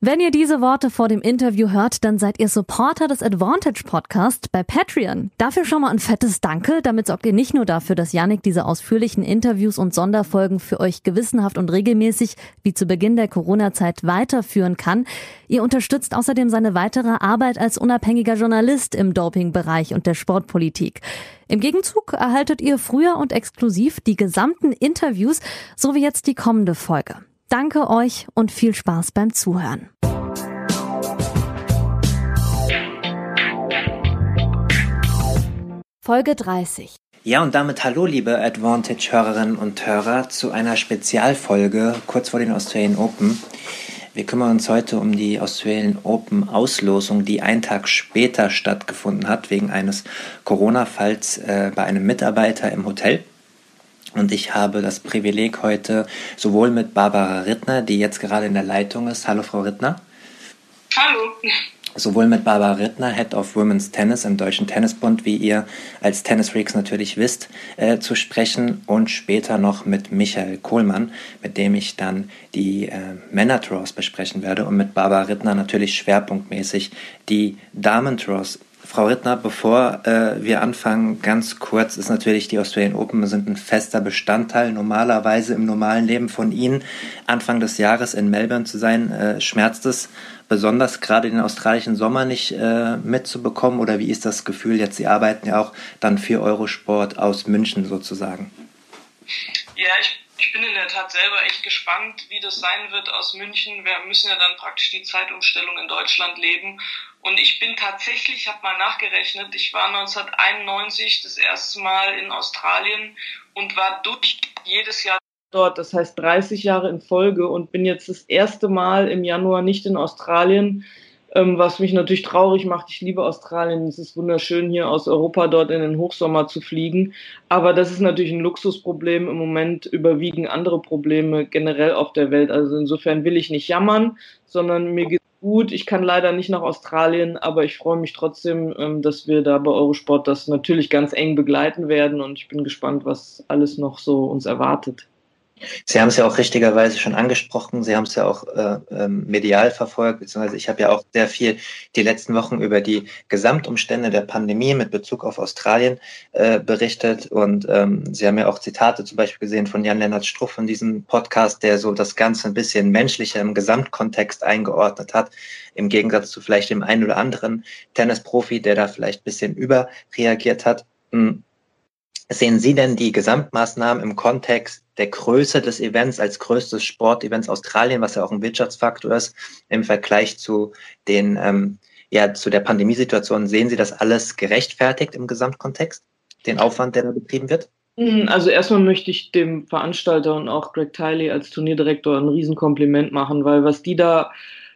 Wenn ihr diese Worte vor dem Interview hört, dann seid ihr Supporter des Advantage Podcast bei Patreon. Dafür schon mal ein fettes Danke. Damit sorgt ihr nicht nur dafür, dass Yannick diese ausführlichen Interviews und Sonderfolgen für euch gewissenhaft und regelmäßig wie zu Beginn der Corona-Zeit weiterführen kann. Ihr unterstützt außerdem seine weitere Arbeit als unabhängiger Journalist im Dopingbereich und der Sportpolitik. Im Gegenzug erhaltet ihr früher und exklusiv die gesamten Interviews, so wie jetzt die kommende Folge. Danke euch und viel Spaß beim Zuhören. Folge 30. Ja, und damit hallo, liebe Advantage-Hörerinnen und Hörer, zu einer Spezialfolge kurz vor den Australian Open. Wir kümmern uns heute um die Australian Open Auslosung, die einen Tag später stattgefunden hat, wegen eines Corona-Falls äh, bei einem Mitarbeiter im Hotel. Und ich habe das Privileg heute sowohl mit Barbara Rittner, die jetzt gerade in der Leitung ist. Hallo, Frau Rittner. Hallo. Sowohl mit Barbara Rittner, Head of Women's Tennis im Deutschen Tennisbund, wie ihr als Tennisfreaks natürlich wisst, äh, zu sprechen und später noch mit Michael Kohlmann, mit dem ich dann die äh, Männer-Draws besprechen werde und mit Barbara Rittner natürlich schwerpunktmäßig die Damen-Draws Frau Rittner, bevor äh, wir anfangen, ganz kurz ist natürlich die Australian Open sind ein fester Bestandteil normalerweise im normalen Leben von Ihnen. Anfang des Jahres in Melbourne zu sein, äh, schmerzt es besonders gerade den australischen Sommer nicht äh, mitzubekommen oder wie ist das Gefühl jetzt? Sie arbeiten ja auch dann für Eurosport aus München sozusagen. Ja, ich ich bin in der Tat selber echt gespannt, wie das sein wird aus München. Wir müssen ja dann praktisch die Zeitumstellung in Deutschland leben. Und ich bin tatsächlich, ich habe mal nachgerechnet, ich war 1991 das erste Mal in Australien und war durch jedes Jahr dort, das heißt 30 Jahre in Folge und bin jetzt das erste Mal im Januar nicht in Australien ähm, was mich natürlich traurig macht. Ich liebe Australien. Es ist wunderschön, hier aus Europa dort in den Hochsommer zu fliegen. Aber das ist natürlich ein Luxusproblem. Im Moment überwiegen andere Probleme generell auf der Welt. Also insofern will ich nicht jammern, sondern mir geht gut. Ich kann leider nicht nach Australien, aber ich freue mich trotzdem, ähm, dass wir da bei Eurosport das natürlich ganz eng begleiten werden und ich bin gespannt, was alles noch so uns erwartet. Sie haben es ja auch richtigerweise schon angesprochen. Sie haben es ja auch äh, ähm, medial verfolgt, beziehungsweise ich habe ja auch sehr viel die letzten Wochen über die Gesamtumstände der Pandemie mit Bezug auf Australien äh, berichtet. Und ähm, Sie haben ja auch Zitate zum Beispiel gesehen von Jan-Lennart Struff in diesem Podcast, der so das Ganze ein bisschen menschlicher im Gesamtkontext eingeordnet hat, im Gegensatz zu vielleicht dem einen oder anderen Tennisprofi, der da vielleicht ein bisschen überreagiert hat. Hm. Sehen Sie denn die Gesamtmaßnahmen im Kontext der Größe des Events als größtes Sportevents Australien, was ja auch ein Wirtschaftsfaktor ist, im Vergleich zu den, ähm, ja, zu der Pandemiesituation? Sehen Sie das alles gerechtfertigt im Gesamtkontext? Den Aufwand, der da betrieben wird? Hm, also erstmal möchte ich dem Veranstalter und auch Greg Tiley als Turnierdirektor ein Riesenkompliment machen, weil was die da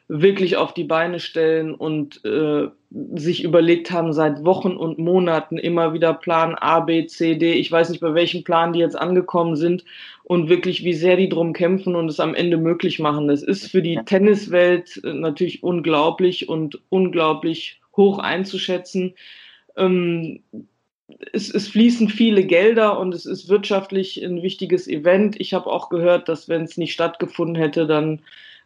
wirklich auf die Beine stellen und äh, sich überlegt haben, seit Wochen und Monaten immer wieder Plan A, B, C, D. Ich weiß nicht, bei welchem Plan die jetzt angekommen sind und wirklich, wie sehr die drum kämpfen und es am Ende möglich machen. Das ist für die Tenniswelt äh, natürlich unglaublich und unglaublich hoch einzuschätzen. Ähm, es, es, fließen viele Gelder und es ist wirtschaftlich ein wichtiges Event. Ich habe auch gehört, dass wenn es nicht stattgefunden hätte, dann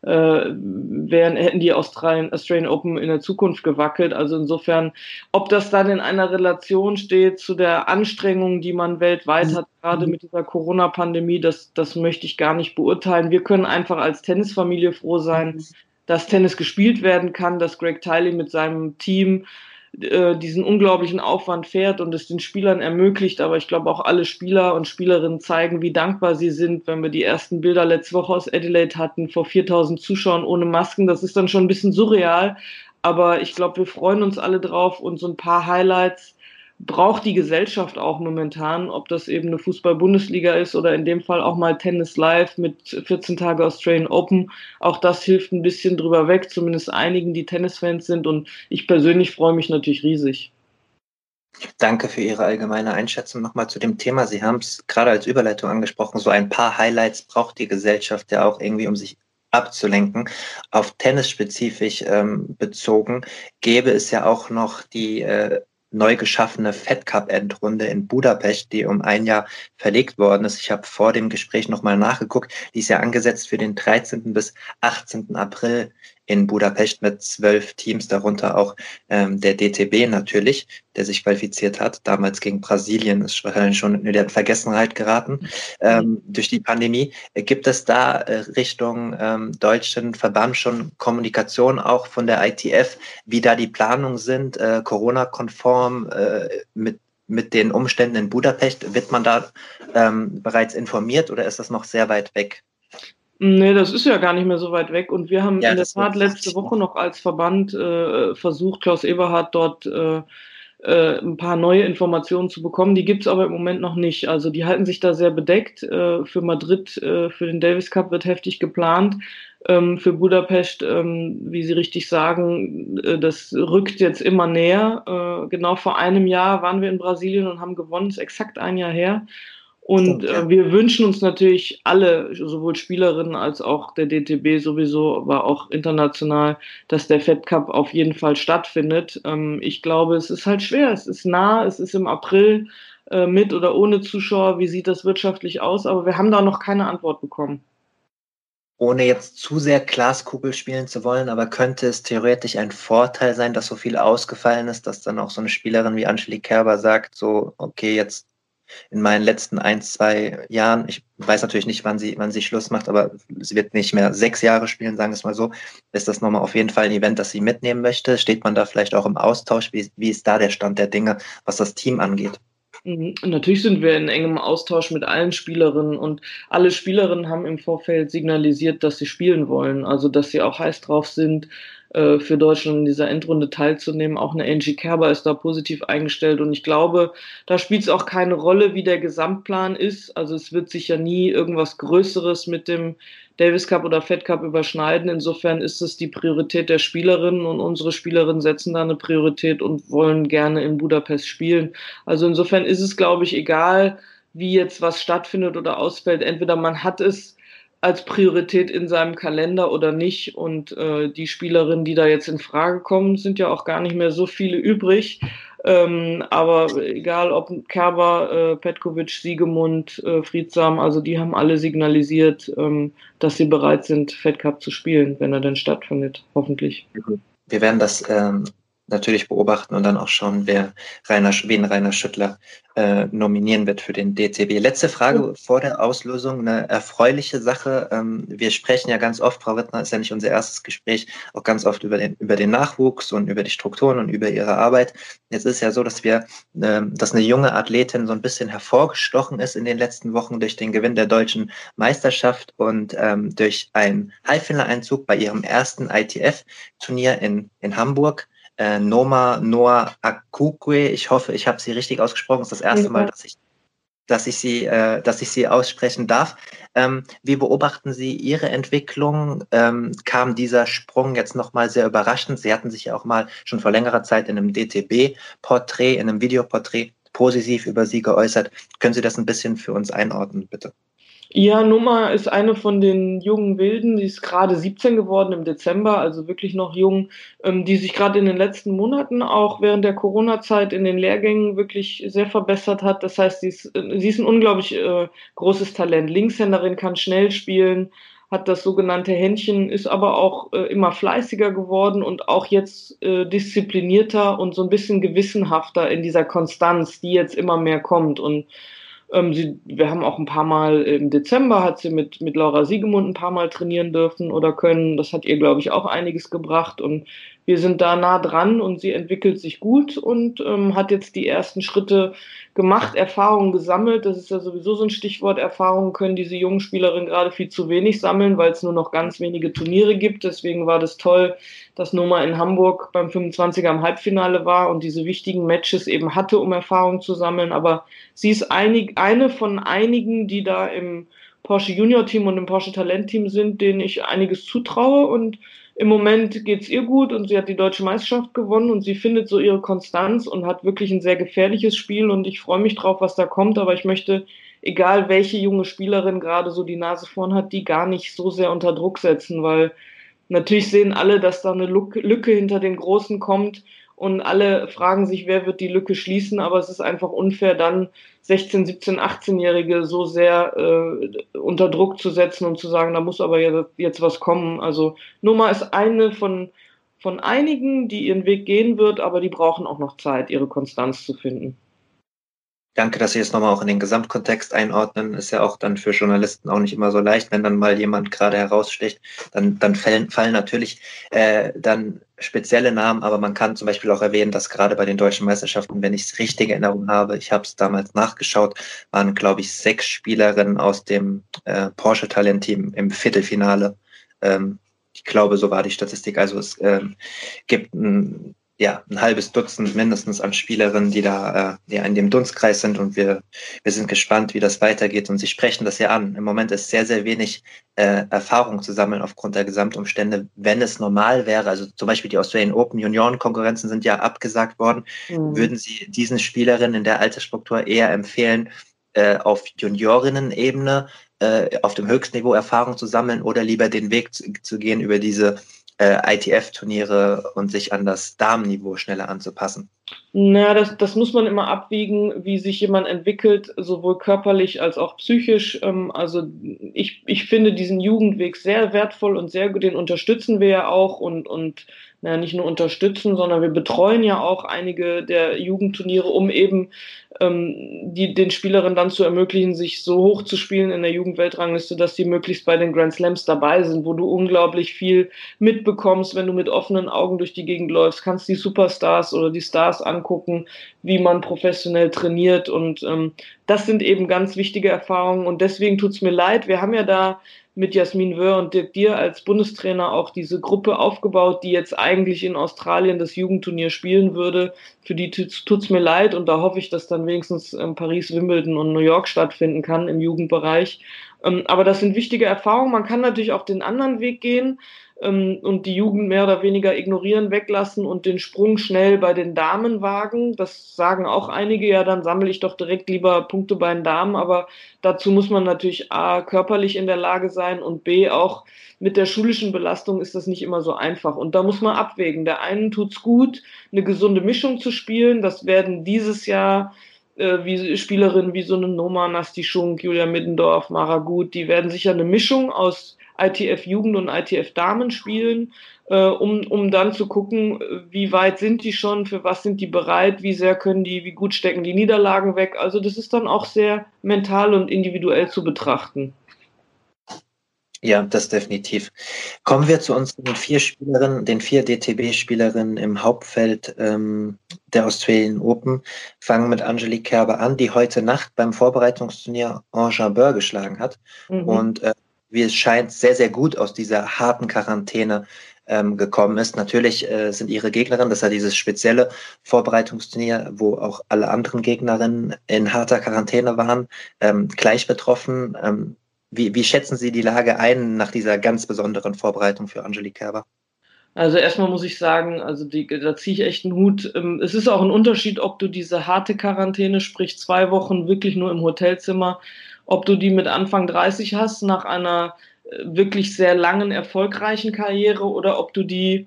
äh, wären, hätten die Australien, Australian Open in der Zukunft gewackelt. Also insofern, ob das dann in einer Relation steht zu der Anstrengung, die man weltweit hat, gerade mit dieser Corona-Pandemie, das, das möchte ich gar nicht beurteilen. Wir können einfach als Tennisfamilie froh sein, dass Tennis gespielt werden kann, dass Greg Tiley mit seinem Team äh, diesen unglaublichen Aufwand fährt und es den Spielern ermöglicht. Aber ich glaube auch alle Spieler und Spielerinnen zeigen, wie dankbar sie sind, wenn wir die ersten Bilder letzte Woche aus Adelaide hatten, vor 4000 Zuschauern ohne Masken. Das ist dann schon ein bisschen surreal. Aber ich glaube, wir freuen uns alle drauf und so ein paar Highlights braucht die Gesellschaft auch momentan, ob das eben eine Fußball-Bundesliga ist oder in dem Fall auch mal Tennis Live mit 14 Tage Australian Open. Auch das hilft ein bisschen drüber weg, zumindest einigen, die Tennisfans sind. Und ich persönlich freue mich natürlich riesig. Danke für Ihre allgemeine Einschätzung nochmal zu dem Thema. Sie haben es gerade als Überleitung angesprochen. So ein paar Highlights braucht die Gesellschaft ja auch irgendwie, um sich abzulenken. Auf Tennis spezifisch ähm, bezogen gäbe es ja auch noch die äh, neu geschaffene Fed Cup Endrunde in Budapest, die um ein Jahr verlegt worden ist. Ich habe vor dem Gespräch nochmal nachgeguckt. Die ist ja angesetzt für den 13. bis 18. April in Budapest mit zwölf Teams, darunter auch ähm, der DTB natürlich, der sich qualifiziert hat. Damals gegen Brasilien ist wahrscheinlich schon in der Vergessenheit geraten ähm, durch die Pandemie. Gibt es da äh, Richtung ähm, deutschen Verband schon Kommunikation auch von der ITF, wie da die Planungen sind, äh, Corona-konform äh, mit mit den Umständen in Budapest, wird man da ähm, bereits informiert oder ist das noch sehr weit weg? Nee, das ist ja gar nicht mehr so weit weg. Und wir haben ja, in der Tat letzte Woche noch als Verband äh, versucht, Klaus Eberhardt dort äh, äh, ein paar neue Informationen zu bekommen. Die gibt's aber im Moment noch nicht. Also die halten sich da sehr bedeckt. Äh, für Madrid, äh, für den Davis Cup wird heftig geplant. Ähm, für Budapest, ähm, wie Sie richtig sagen, äh, das rückt jetzt immer näher. Äh, genau vor einem Jahr waren wir in Brasilien und haben gewonnen, ist exakt ein Jahr her. Und äh, wir wünschen uns natürlich alle, sowohl Spielerinnen als auch der DTB sowieso, aber auch international, dass der Fed Cup auf jeden Fall stattfindet. Ähm, ich glaube, es ist halt schwer. Es ist nah, es ist im April äh, mit oder ohne Zuschauer. Wie sieht das wirtschaftlich aus? Aber wir haben da noch keine Antwort bekommen. Ohne jetzt zu sehr Glaskugel spielen zu wollen, aber könnte es theoretisch ein Vorteil sein, dass so viel ausgefallen ist, dass dann auch so eine Spielerin wie Angelique Kerber sagt, so, okay, jetzt in meinen letzten ein, zwei Jahren, ich weiß natürlich nicht, wann sie, wann sie Schluss macht, aber sie wird nicht mehr sechs Jahre spielen, sagen wir es mal so, ist das nochmal auf jeden Fall ein Event, das sie mitnehmen möchte. Steht man da vielleicht auch im Austausch? Wie, wie ist da der Stand der Dinge, was das Team angeht? Mhm. Natürlich sind wir in engem Austausch mit allen Spielerinnen und alle Spielerinnen haben im Vorfeld signalisiert, dass sie spielen wollen, also dass sie auch heiß drauf sind, äh, für Deutschland in dieser Endrunde teilzunehmen. Auch eine Angie Kerber ist da positiv eingestellt und ich glaube, da spielt es auch keine Rolle, wie der Gesamtplan ist. Also es wird sich ja nie irgendwas Größeres mit dem Davis Cup oder Fed Cup überschneiden. Insofern ist es die Priorität der Spielerinnen und unsere Spielerinnen setzen da eine Priorität und wollen gerne in Budapest spielen. Also insofern ist es, glaube ich, egal, wie jetzt was stattfindet oder ausfällt. Entweder man hat es als Priorität in seinem Kalender oder nicht. Und äh, die Spielerinnen, die da jetzt in Frage kommen, sind ja auch gar nicht mehr so viele übrig. Ähm, aber egal ob Kerber, äh, Petkovic, Siegemund, äh, Friedsam, also die haben alle signalisiert, ähm, dass sie bereit sind, Fed Cup zu spielen, wenn er denn stattfindet, hoffentlich. Wir werden das ähm, natürlich beobachten und dann auch schauen, wer Rainer, wen Rainer Schüttler äh, nominieren wird für den DCB. Letzte Frage vor der Auslosung, eine erfreuliche Sache. Ähm, wir sprechen ja ganz oft, Frau Wittner ist ja nicht unser erstes Gespräch, auch ganz oft über den, über den Nachwuchs und über die Strukturen und über ihre Arbeit. Jetzt ist ja so, dass wir, äh, dass eine junge Athletin so ein bisschen hervorgestochen ist in den letzten Wochen durch den Gewinn der deutschen Meisterschaft und ähm, durch einen Halbfinaleinzug bei ihrem ersten ITF-Turnier in, in Hamburg äh, Noma Noa Akukwe. Ich hoffe, ich habe sie richtig ausgesprochen. Das ist das erste Mal, dass ich, dass ich sie, äh, dass ich sie aussprechen darf. Ähm, wie beobachten Sie Ihre Entwicklung? Ähm, kam dieser Sprung jetzt nochmal sehr überraschend? Sie hatten sich ja auch mal schon vor längerer Zeit in einem DTB-Porträt, in einem Videoporträt positiv über sie geäußert. Können Sie das ein bisschen für uns einordnen, bitte? Ja, Numa ist eine von den jungen Wilden, die ist gerade 17 geworden im Dezember, also wirklich noch jung, ähm, die sich gerade in den letzten Monaten auch während der Corona-Zeit in den Lehrgängen wirklich sehr verbessert hat. Das heißt, sie ist, äh, sie ist ein unglaublich äh, großes Talent. Linkshänderin kann schnell spielen, hat das sogenannte Händchen, ist aber auch äh, immer fleißiger geworden und auch jetzt äh, disziplinierter und so ein bisschen gewissenhafter in dieser Konstanz, die jetzt immer mehr kommt. Und ähm, sie, wir haben auch ein paar Mal im Dezember hat sie mit, mit Laura Siegemund ein paar Mal trainieren dürfen oder können. Das hat ihr, glaube ich, auch einiges gebracht. Und wir sind da nah dran und sie entwickelt sich gut und ähm, hat jetzt die ersten Schritte gemacht, Erfahrungen gesammelt. Das ist ja sowieso so ein Stichwort. Erfahrungen können diese jungen Spielerinnen gerade viel zu wenig sammeln, weil es nur noch ganz wenige Turniere gibt. Deswegen war das toll, dass Noma in Hamburg beim 25er im Halbfinale war und diese wichtigen Matches eben hatte, um Erfahrungen zu sammeln. Aber sie ist einig, eine von einigen, die da im Porsche Junior Team und im Porsche Talent Team sind, denen ich einiges zutraue. Und im Moment geht's ihr gut und sie hat die deutsche Meisterschaft gewonnen und sie findet so ihre Konstanz und hat wirklich ein sehr gefährliches Spiel. Und ich freue mich drauf, was da kommt, aber ich möchte, egal welche junge Spielerin gerade so die Nase vorn hat, die gar nicht so sehr unter Druck setzen, weil natürlich sehen alle, dass da eine Lücke hinter den Großen kommt und alle fragen sich, wer wird die Lücke schließen, aber es ist einfach unfair, dann 16, 17, 18-Jährige so sehr äh, unter Druck zu setzen und zu sagen, da muss aber jetzt, was kommen. Also Noma ist eine von, von einigen, die ihren Weg gehen wird, aber die brauchen auch noch Zeit, ihre Konstanz zu finden. Danke, dass Sie es nochmal auch in den Gesamtkontext einordnen. Ist ja auch dann für Journalisten auch nicht immer so leicht, wenn dann mal jemand gerade heraussticht. Dann, dann fallen, fallen natürlich äh, dann spezielle Namen, aber man kann zum Beispiel auch erwähnen, dass gerade bei den deutschen Meisterschaften, wenn ich es richtig in Erinnerung habe, ich habe es damals nachgeschaut, waren, glaube ich, sechs Spielerinnen aus dem äh, Porsche-Talent-Team im Viertelfinale. Ähm, ich glaube, so war die Statistik. Also es ähm, gibt ein ja, ein halbes Dutzend mindestens an Spielerinnen, die da äh, ja, in dem Dunstkreis sind und wir, wir sind gespannt, wie das weitergeht und sie sprechen das ja an. Im Moment ist sehr, sehr wenig äh, Erfahrung zu sammeln aufgrund der Gesamtumstände. Wenn es normal wäre, also zum Beispiel die Australian Open Junioren-Konkurrenzen sind ja abgesagt worden, mhm. würden Sie diesen Spielerinnen in der Altersstruktur eher empfehlen, äh, auf Juniorinnen-Ebene äh, auf dem Höchstniveau Erfahrung zu sammeln oder lieber den Weg zu, zu gehen über diese äh, ITF-Turniere und sich an das Damenniveau schneller anzupassen? Na, das, das muss man immer abwiegen, wie sich jemand entwickelt, sowohl körperlich als auch psychisch. Ähm, also ich, ich finde diesen Jugendweg sehr wertvoll und sehr gut, den unterstützen wir ja auch und, und naja, nicht nur unterstützen, sondern wir betreuen ja auch einige der Jugendturniere, um eben ähm, die, den Spielerinnen dann zu ermöglichen, sich so hoch zu spielen in der Jugendweltrangliste, dass die möglichst bei den Grand Slams dabei sind, wo du unglaublich viel mitbekommst, wenn du mit offenen Augen durch die Gegend läufst, kannst die Superstars oder die Stars angucken, wie man professionell trainiert und ähm, das sind eben ganz wichtige Erfahrungen und deswegen tut's mir leid. Wir haben ja da mit Jasmin Wöhr und Dirk Dier als Bundestrainer auch diese Gruppe aufgebaut, die jetzt eigentlich in Australien das Jugendturnier spielen würde. Für die tut's mir leid und da hoffe ich, dass dann wenigstens ähm, Paris, Wimbledon und New York stattfinden kann im Jugendbereich. Ähm, aber das sind wichtige Erfahrungen. Man kann natürlich auch den anderen Weg gehen ähm, und die Jugend mehr oder weniger ignorieren, weglassen und den Sprung schnell bei den Damen wagen. Das sagen auch einige, ja, dann sammle ich doch direkt lieber Punkte bei den Damen, aber dazu muss man natürlich A, körperlich in der Lage sein und B, auch mit der schulischen Belastung ist das nicht immer so einfach. Und da muss man abwägen. Der einen tut's gut, eine gesunde Mischung zu spielen. Das werden dieses Jahr äh, wie Spielerinnen wie so eine Noma, Nasti Schunk, Julia Middendorf, Mara Gut, die werden sicher eine Mischung aus ITF Jugend und ITF Damen spielen, äh, um, um dann zu gucken, wie weit sind die schon, für was sind die bereit, wie sehr können die, wie gut stecken die Niederlagen weg. Also das ist dann auch sehr mental und individuell zu betrachten. Ja, das definitiv. Kommen wir zu unseren vier Spielerinnen, den vier DTB-Spielerinnen im Hauptfeld ähm, der Australian Open. Fangen mit Angelique Kerber an, die heute Nacht beim Vorbereitungsturnier Enjambeur geschlagen hat mhm. und äh, wie es scheint, sehr, sehr gut aus dieser harten Quarantäne ähm, gekommen ist. Natürlich äh, sind ihre Gegnerinnen, das ist ja dieses spezielle Vorbereitungsturnier, wo auch alle anderen Gegnerinnen in harter Quarantäne waren, ähm, gleich betroffen. Ähm, wie, wie schätzen Sie die Lage ein nach dieser ganz besonderen Vorbereitung für Angelique Kerber? Also erstmal muss ich sagen, also die, da ziehe ich echt einen Hut. Ähm, es ist auch ein Unterschied, ob du diese harte Quarantäne, sprich zwei Wochen wirklich nur im Hotelzimmer ob du die mit Anfang 30 hast, nach einer äh, wirklich sehr langen, erfolgreichen Karriere, oder ob du die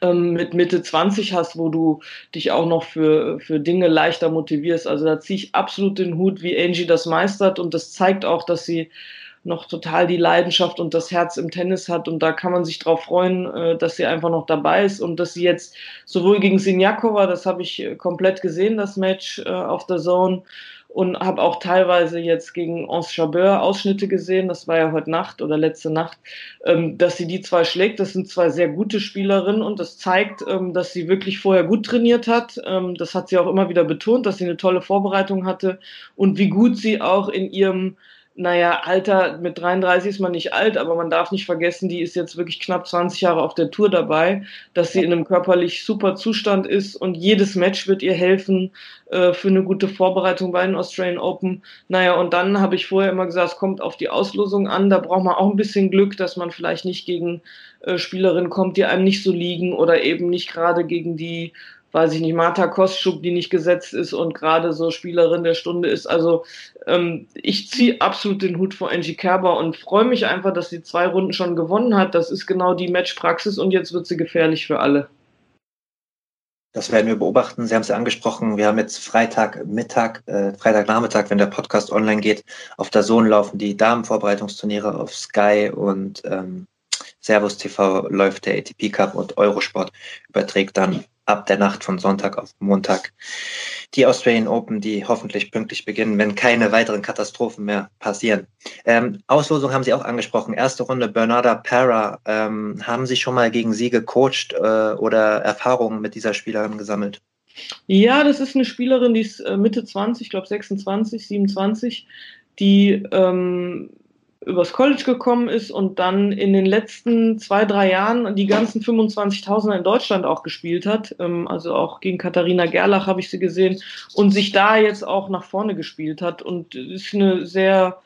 ähm, mit Mitte 20 hast, wo du dich auch noch für, für Dinge leichter motivierst. Also da ziehe ich absolut den Hut, wie Angie das meistert. Und das zeigt auch, dass sie noch total die Leidenschaft und das Herz im Tennis hat. Und da kann man sich drauf freuen, äh, dass sie einfach noch dabei ist. Und dass sie jetzt sowohl gegen Sinjakova, das habe ich äh, komplett gesehen, das Match auf der Zone, und habe auch teilweise jetzt gegen Ons Chabeur Ausschnitte gesehen, das war ja heute Nacht oder letzte Nacht, ähm, dass sie die zwei schlägt. Das sind zwei sehr gute Spielerinnen und das zeigt, ähm, dass sie wirklich vorher gut trainiert hat. Ähm, das hat sie auch immer wieder betont, dass sie eine tolle Vorbereitung hatte und wie gut sie auch in ihrem naja, Alter, mit 33 ist man nicht alt, aber man darf nicht vergessen, die ist jetzt wirklich knapp 20 Jahre auf der Tour dabei, dass sie in einem körperlich super Zustand ist und jedes Match wird ihr helfen äh, für eine gute Vorbereitung bei den Australian Open. Naja, und dann habe ich vorher immer gesagt, es kommt auf die Auslosung an, da braucht man auch ein bisschen Glück, dass man vielleicht nicht gegen äh, Spielerinnen kommt, die einem nicht so liegen oder eben nicht gerade gegen die weiß ich nicht, Marta Kostschuk, die nicht gesetzt ist und gerade so Spielerin der Stunde ist. Also ähm, ich ziehe absolut den Hut vor Angie Kerber und freue mich einfach, dass sie zwei Runden schon gewonnen hat. Das ist genau die Matchpraxis und jetzt wird sie gefährlich für alle. Das werden wir beobachten. Sie haben es ja angesprochen. Wir haben jetzt Freitagmittag, äh, Freitagnachmittag, wenn der Podcast online geht, auf der Sohn laufen die Damenvorbereitungsturniere auf Sky und ähm, Servus TV läuft der ATP Cup und Eurosport überträgt dann ab der Nacht von Sonntag auf Montag die Australian Open, die hoffentlich pünktlich beginnen, wenn keine weiteren Katastrophen mehr passieren. Ähm, Auslosung haben Sie auch angesprochen. Erste Runde Bernarda Para. Ähm, haben Sie schon mal gegen sie gecoacht äh, oder Erfahrungen mit dieser Spielerin gesammelt? Ja, das ist eine Spielerin, die ist äh, Mitte 20, ich glaube 26, 27, die ähm, übers College gekommen ist und dann in den letzten zwei, drei Jahren die ganzen 25.000 in Deutschland auch gespielt hat. Ähm, also auch gegen Katharina Gerlach habe ich sie gesehen und sich da jetzt auch nach vorne gespielt hat und ist eine sehr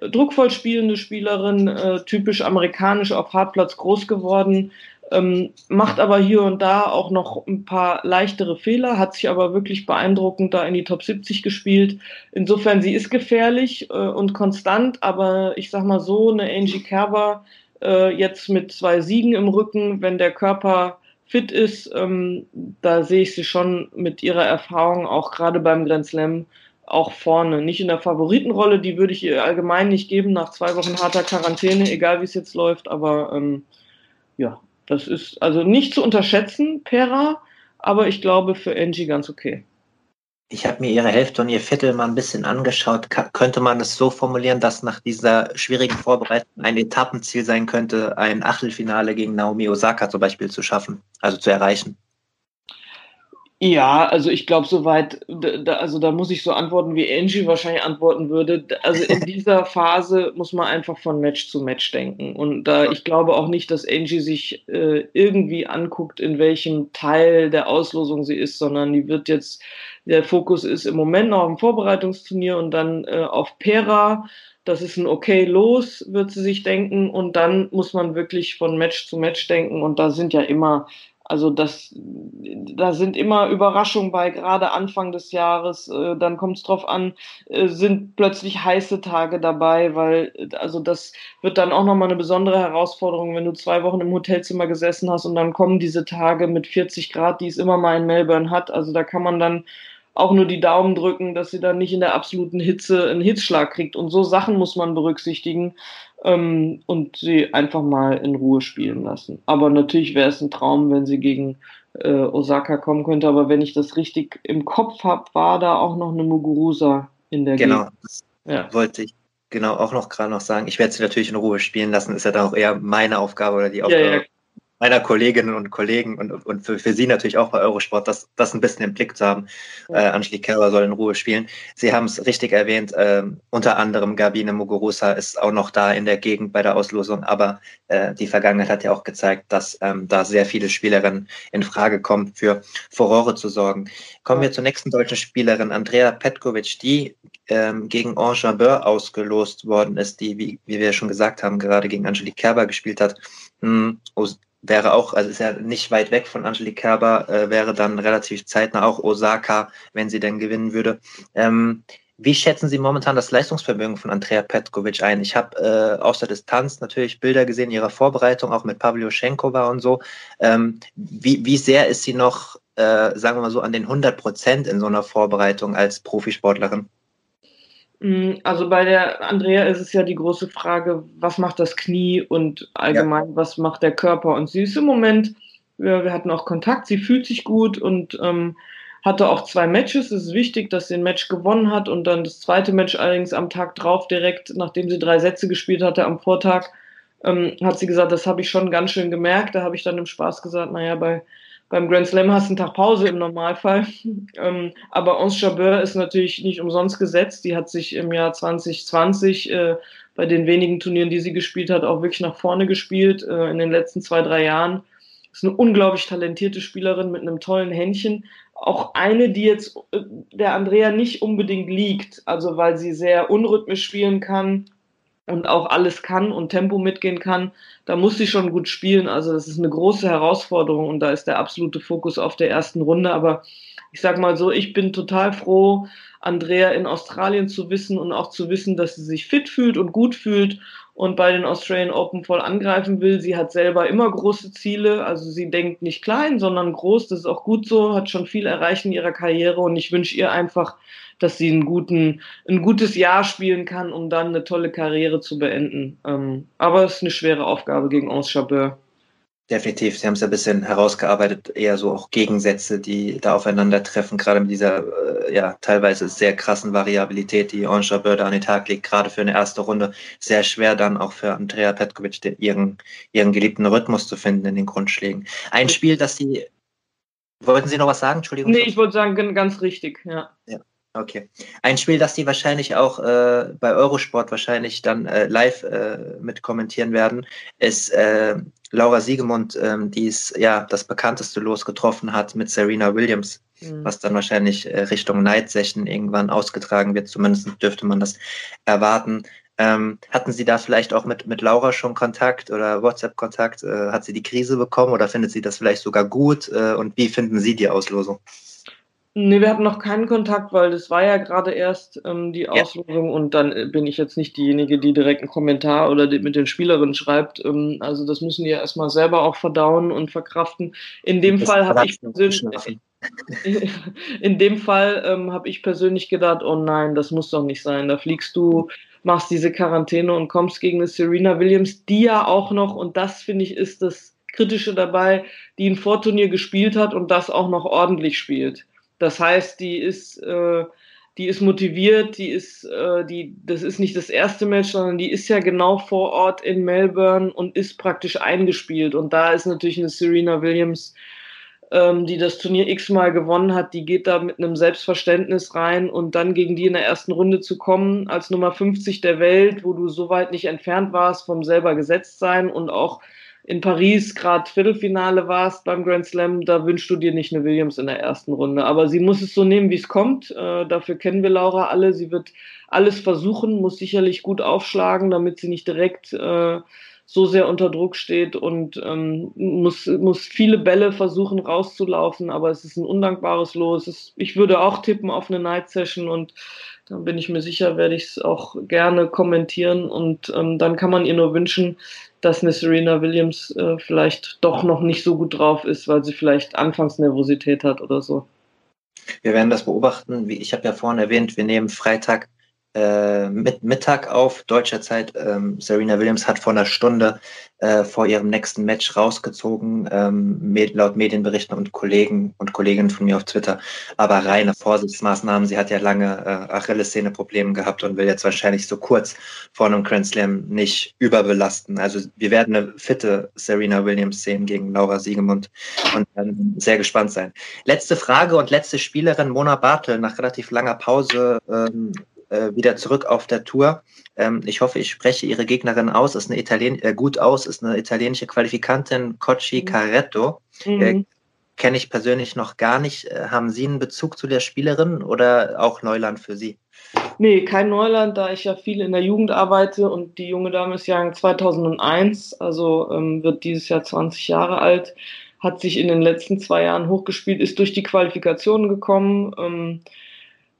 druckvoll spielende Spielerin, äh, typisch amerikanisch auf Hartplatz groß geworden, ähm, macht aber hier und da auch noch ein paar leichtere Fehler, hat sich aber wirklich beeindruckend da in die Top 70 gespielt. Insofern, sie ist gefährlich äh, und konstant, aber ich sag mal so, eine Angie Kerber äh, jetzt mit zwei Siegen im Rücken, wenn der Körper fit ist, ähm, da sehe ich sie schon mit ihrer Erfahrung auch gerade beim Grand Slam auch vorne. Nicht in der Favoritenrolle, die würde ich ihr allgemein nicht geben nach zwei Wochen harter Quarantäne, egal wie es jetzt läuft, aber ähm, ja, das ist also nicht zu unterschätzen, Pera, aber ich glaube für Angie ganz okay. Ich habe mir ihre Hälfte und ihr Viertel mal ein bisschen angeschaut. Ka könnte man es so formulieren, dass nach dieser schwierigen Vorbereitung ein Etappenziel sein könnte, ein Achtelfinale gegen Naomi Osaka zum Beispiel zu schaffen, also zu erreichen? Ja, also ich glaube soweit, da, also da muss ich so antworten, wie Angie wahrscheinlich antworten würde. Also in dieser Phase muss man einfach von Match zu Match denken. Und da ich glaube auch nicht, dass Angie sich äh, irgendwie anguckt, in welchem Teil der Auslosung sie ist, sondern die wird jetzt, der Fokus ist im Moment noch im Vorbereitungsturnier und dann äh, auf Pera. Das ist ein okay los, wird sie sich denken. Und dann muss man wirklich von Match zu Match denken. Und da sind ja immer also das, da sind immer Überraschungen bei, gerade Anfang des Jahres. Äh, dann kommt es drauf an, äh, sind plötzlich heiße Tage dabei, weil also das wird dann auch nochmal eine besondere Herausforderung, wenn du zwei Wochen im Hotelzimmer gesessen hast und dann kommen diese Tage mit 40 Grad, die es immer mal in Melbourne hat. Also da kann man dann auch nur die Daumen drücken, dass sie dann nicht in der absoluten Hitze einen Hitzschlag kriegt. Und so Sachen muss man berücksichtigen ähm, und sie einfach mal in Ruhe spielen lassen. Aber natürlich wäre es ein Traum, wenn sie gegen äh, Osaka kommen könnte. Aber wenn ich das richtig im Kopf habe, war da auch noch eine Muguruza in der Genau, das ja. wollte ich genau auch noch gerade noch sagen. Ich werde sie natürlich in Ruhe spielen lassen. Ist ja dann auch eher meine Aufgabe oder die Aufgabe ja, ja, meiner Kolleginnen und Kollegen und, und für, für Sie natürlich auch bei Eurosport, das, das ein bisschen im Blick zu haben. Ja. Äh, Angelique Kerber soll in Ruhe spielen. Sie haben es richtig erwähnt, äh, unter anderem Gabine Muguruza ist auch noch da in der Gegend bei der Auslosung, aber äh, die Vergangenheit hat ja auch gezeigt, dass ähm, da sehr viele Spielerinnen in Frage kommen, für Furore zu sorgen. Kommen wir zur nächsten deutschen Spielerin, Andrea Petkovic, die ähm, gegen Ange ausgelost worden ist, die, wie, wie wir schon gesagt haben, gerade gegen Angelique Kerber gespielt hat. Hm, wäre auch, also ist ja nicht weit weg von Angelique Kerber, äh, wäre dann relativ zeitnah auch Osaka, wenn sie denn gewinnen würde. Ähm, wie schätzen Sie momentan das Leistungsvermögen von Andrea Petkovic ein? Ich habe äh, aus der Distanz natürlich Bilder gesehen ihrer Vorbereitung, auch mit Pavlio Schenkova und so. Ähm, wie, wie sehr ist sie noch, äh, sagen wir mal so, an den 100 Prozent in so einer Vorbereitung als Profisportlerin? Mm, also bei der Andrea ist es ja die große Frage, was macht das Knie und allgemein, ja. was macht der Körper? Und sie ist im Moment, wir, wir hatten auch Kontakt, sie fühlt sich gut und ähm, hatte auch zwei Matches. Es ist wichtig, dass sie ein Match gewonnen hat und dann das zweite Match allerdings am Tag drauf, direkt nachdem sie drei Sätze gespielt hatte am Vortag, ähm, hat sie gesagt, das habe ich schon ganz schön gemerkt. Da habe ich dann im Spaß gesagt, naja, bei beim Grand Slam hast du einen Tag Pause im Normalfall. ähm, aber Ons Jabeur ist natürlich nicht umsonst gesetzt. Die hat sich im Jahr 2020 äh, bei den wenigen Turnieren, die sie gespielt hat, auch wirklich nach vorne gespielt äh, in den letzten zwei, drei Jahren. Ist eine unglaublich talentierte Spielerin mit einem tollen Händchen. Auch eine, die jetzt äh, der Andrea nicht unbedingt liegt, also weil sie sehr unrhythmisch spielen kann, und auch alles kann und Tempo mitgehen kann, da muss sie schon gut spielen. Also das ist eine große Herausforderung und da ist der absolute Fokus auf der ersten Runde. Aber ich sag mal so, ich bin total froh, Andrea in Australien zu wissen und auch zu wissen, dass sie sich fit fühlt und gut fühlt und bei den Australian Open voll angreifen will. Sie hat selber immer große Ziele, also sie denkt nicht klein, sondern groß. Das ist auch gut so, hat schon viel erreicht in ihrer Karriere und ich wünsche ihr einfach, dass sie einen guten, ein gutes Jahr spielen kann, um dann eine tolle Karriere zu beenden. Ähm, aber es ist eine schwere Aufgabe gegen Ons Chabeur. Definitiv, Sie haben es ja ein bisschen herausgearbeitet, eher so auch Gegensätze, die da aufeinandertreffen, gerade mit dieser äh, ja teilweise sehr krassen Variabilität, die Onsha Börde an den Tag legt, gerade für eine erste Runde. Sehr schwer dann auch für Andrea Petkovic den, ihren, ihren geliebten Rhythmus zu finden in den Grundschlägen. Ein Spiel, das Sie. Wollten Sie noch was sagen? Entschuldigung. Nee, ich wollte sagen, ganz richtig, ja. ja. Okay. Ein Spiel, das die wahrscheinlich auch äh, bei Eurosport wahrscheinlich dann äh, live äh, mit kommentieren werden, ist äh, Laura Siegemund, ähm, die es ja das bekannteste Los getroffen hat mit Serena Williams, mhm. was dann wahrscheinlich äh, Richtung Night Session irgendwann ausgetragen wird. Zumindest dürfte man das erwarten. Ähm, hatten Sie da vielleicht auch mit, mit Laura schon Kontakt oder WhatsApp-Kontakt? Äh, hat sie die Krise bekommen oder findet sie das vielleicht sogar gut? Und wie finden Sie die Auslosung? Nee, wir hatten noch keinen Kontakt, weil das war ja gerade erst ähm, die Auslosung ja. und dann äh, bin ich jetzt nicht diejenige, die direkt einen Kommentar oder mit den Spielerinnen schreibt. Ähm, also das müssen die ja erstmal selber auch verdauen und verkraften. In dem das Fall habe ich persönlich in dem Fall ähm, habe ich persönlich gedacht, oh nein, das muss doch nicht sein. Da fliegst du, machst diese Quarantäne und kommst gegen eine Serena Williams, die ja auch noch, und das finde ich ist das Kritische dabei, die ein Vorturnier gespielt hat und das auch noch ordentlich spielt. Das heißt, die ist, äh, die ist motiviert, die ist, äh, die, das ist nicht das erste Match, sondern die ist ja genau vor Ort in Melbourne und ist praktisch eingespielt. Und da ist natürlich eine Serena Williams, ähm, die das Turnier x-mal gewonnen hat, die geht da mit einem Selbstverständnis rein und dann gegen die in der ersten Runde zu kommen, als Nummer 50 der Welt, wo du so weit nicht entfernt warst vom selber gesetzt sein und auch in Paris gerade Viertelfinale warst beim Grand Slam, da wünschst du dir nicht eine Williams in der ersten Runde. Aber sie muss es so nehmen, wie es kommt. Äh, dafür kennen wir Laura alle. Sie wird alles versuchen, muss sicherlich gut aufschlagen, damit sie nicht direkt äh, so sehr unter Druck steht und ähm, muss, muss viele Bälle versuchen rauszulaufen. Aber es ist ein undankbares Los. Es, ich würde auch tippen auf eine Night Session und dann bin ich mir sicher, werde ich es auch gerne kommentieren und ähm, dann kann man ihr nur wünschen, dass eine Serena Williams äh, vielleicht doch noch nicht so gut drauf ist, weil sie vielleicht Anfangsnervosität hat oder so. Wir werden das beobachten. Wie ich habe ja vorhin erwähnt, wir nehmen Freitag äh, mit Mittag auf deutscher Zeit. Ähm, Serena Williams hat vor einer Stunde äh, vor ihrem nächsten Match rausgezogen, ähm, med laut Medienberichten und Kollegen und Kolleginnen von mir auf Twitter. Aber reine Vorsichtsmaßnahmen. Sie hat ja lange äh, Achillessehne-Probleme gehabt und will jetzt wahrscheinlich so kurz vor einem Grand Slam nicht überbelasten. Also wir werden eine fitte Serena Williams sehen gegen Laura Siegemund und dann sehr gespannt sein. Letzte Frage und letzte Spielerin Mona Bartel nach relativ langer Pause ähm, äh, wieder zurück auf der Tour. Ähm, ich hoffe, ich spreche Ihre Gegnerin aus. Ist eine Italien äh, gut aus, ist eine italienische Qualifikantin, Cocci mhm. Carretto. Mhm. Äh, Kenne ich persönlich noch gar nicht. Äh, haben Sie einen Bezug zu der Spielerin oder auch Neuland für Sie? Nee, kein Neuland, da ich ja viel in der Jugend arbeite und die junge Dame ist ja 2001, also ähm, wird dieses Jahr 20 Jahre alt, hat sich in den letzten zwei Jahren hochgespielt, ist durch die Qualifikationen gekommen. Ähm,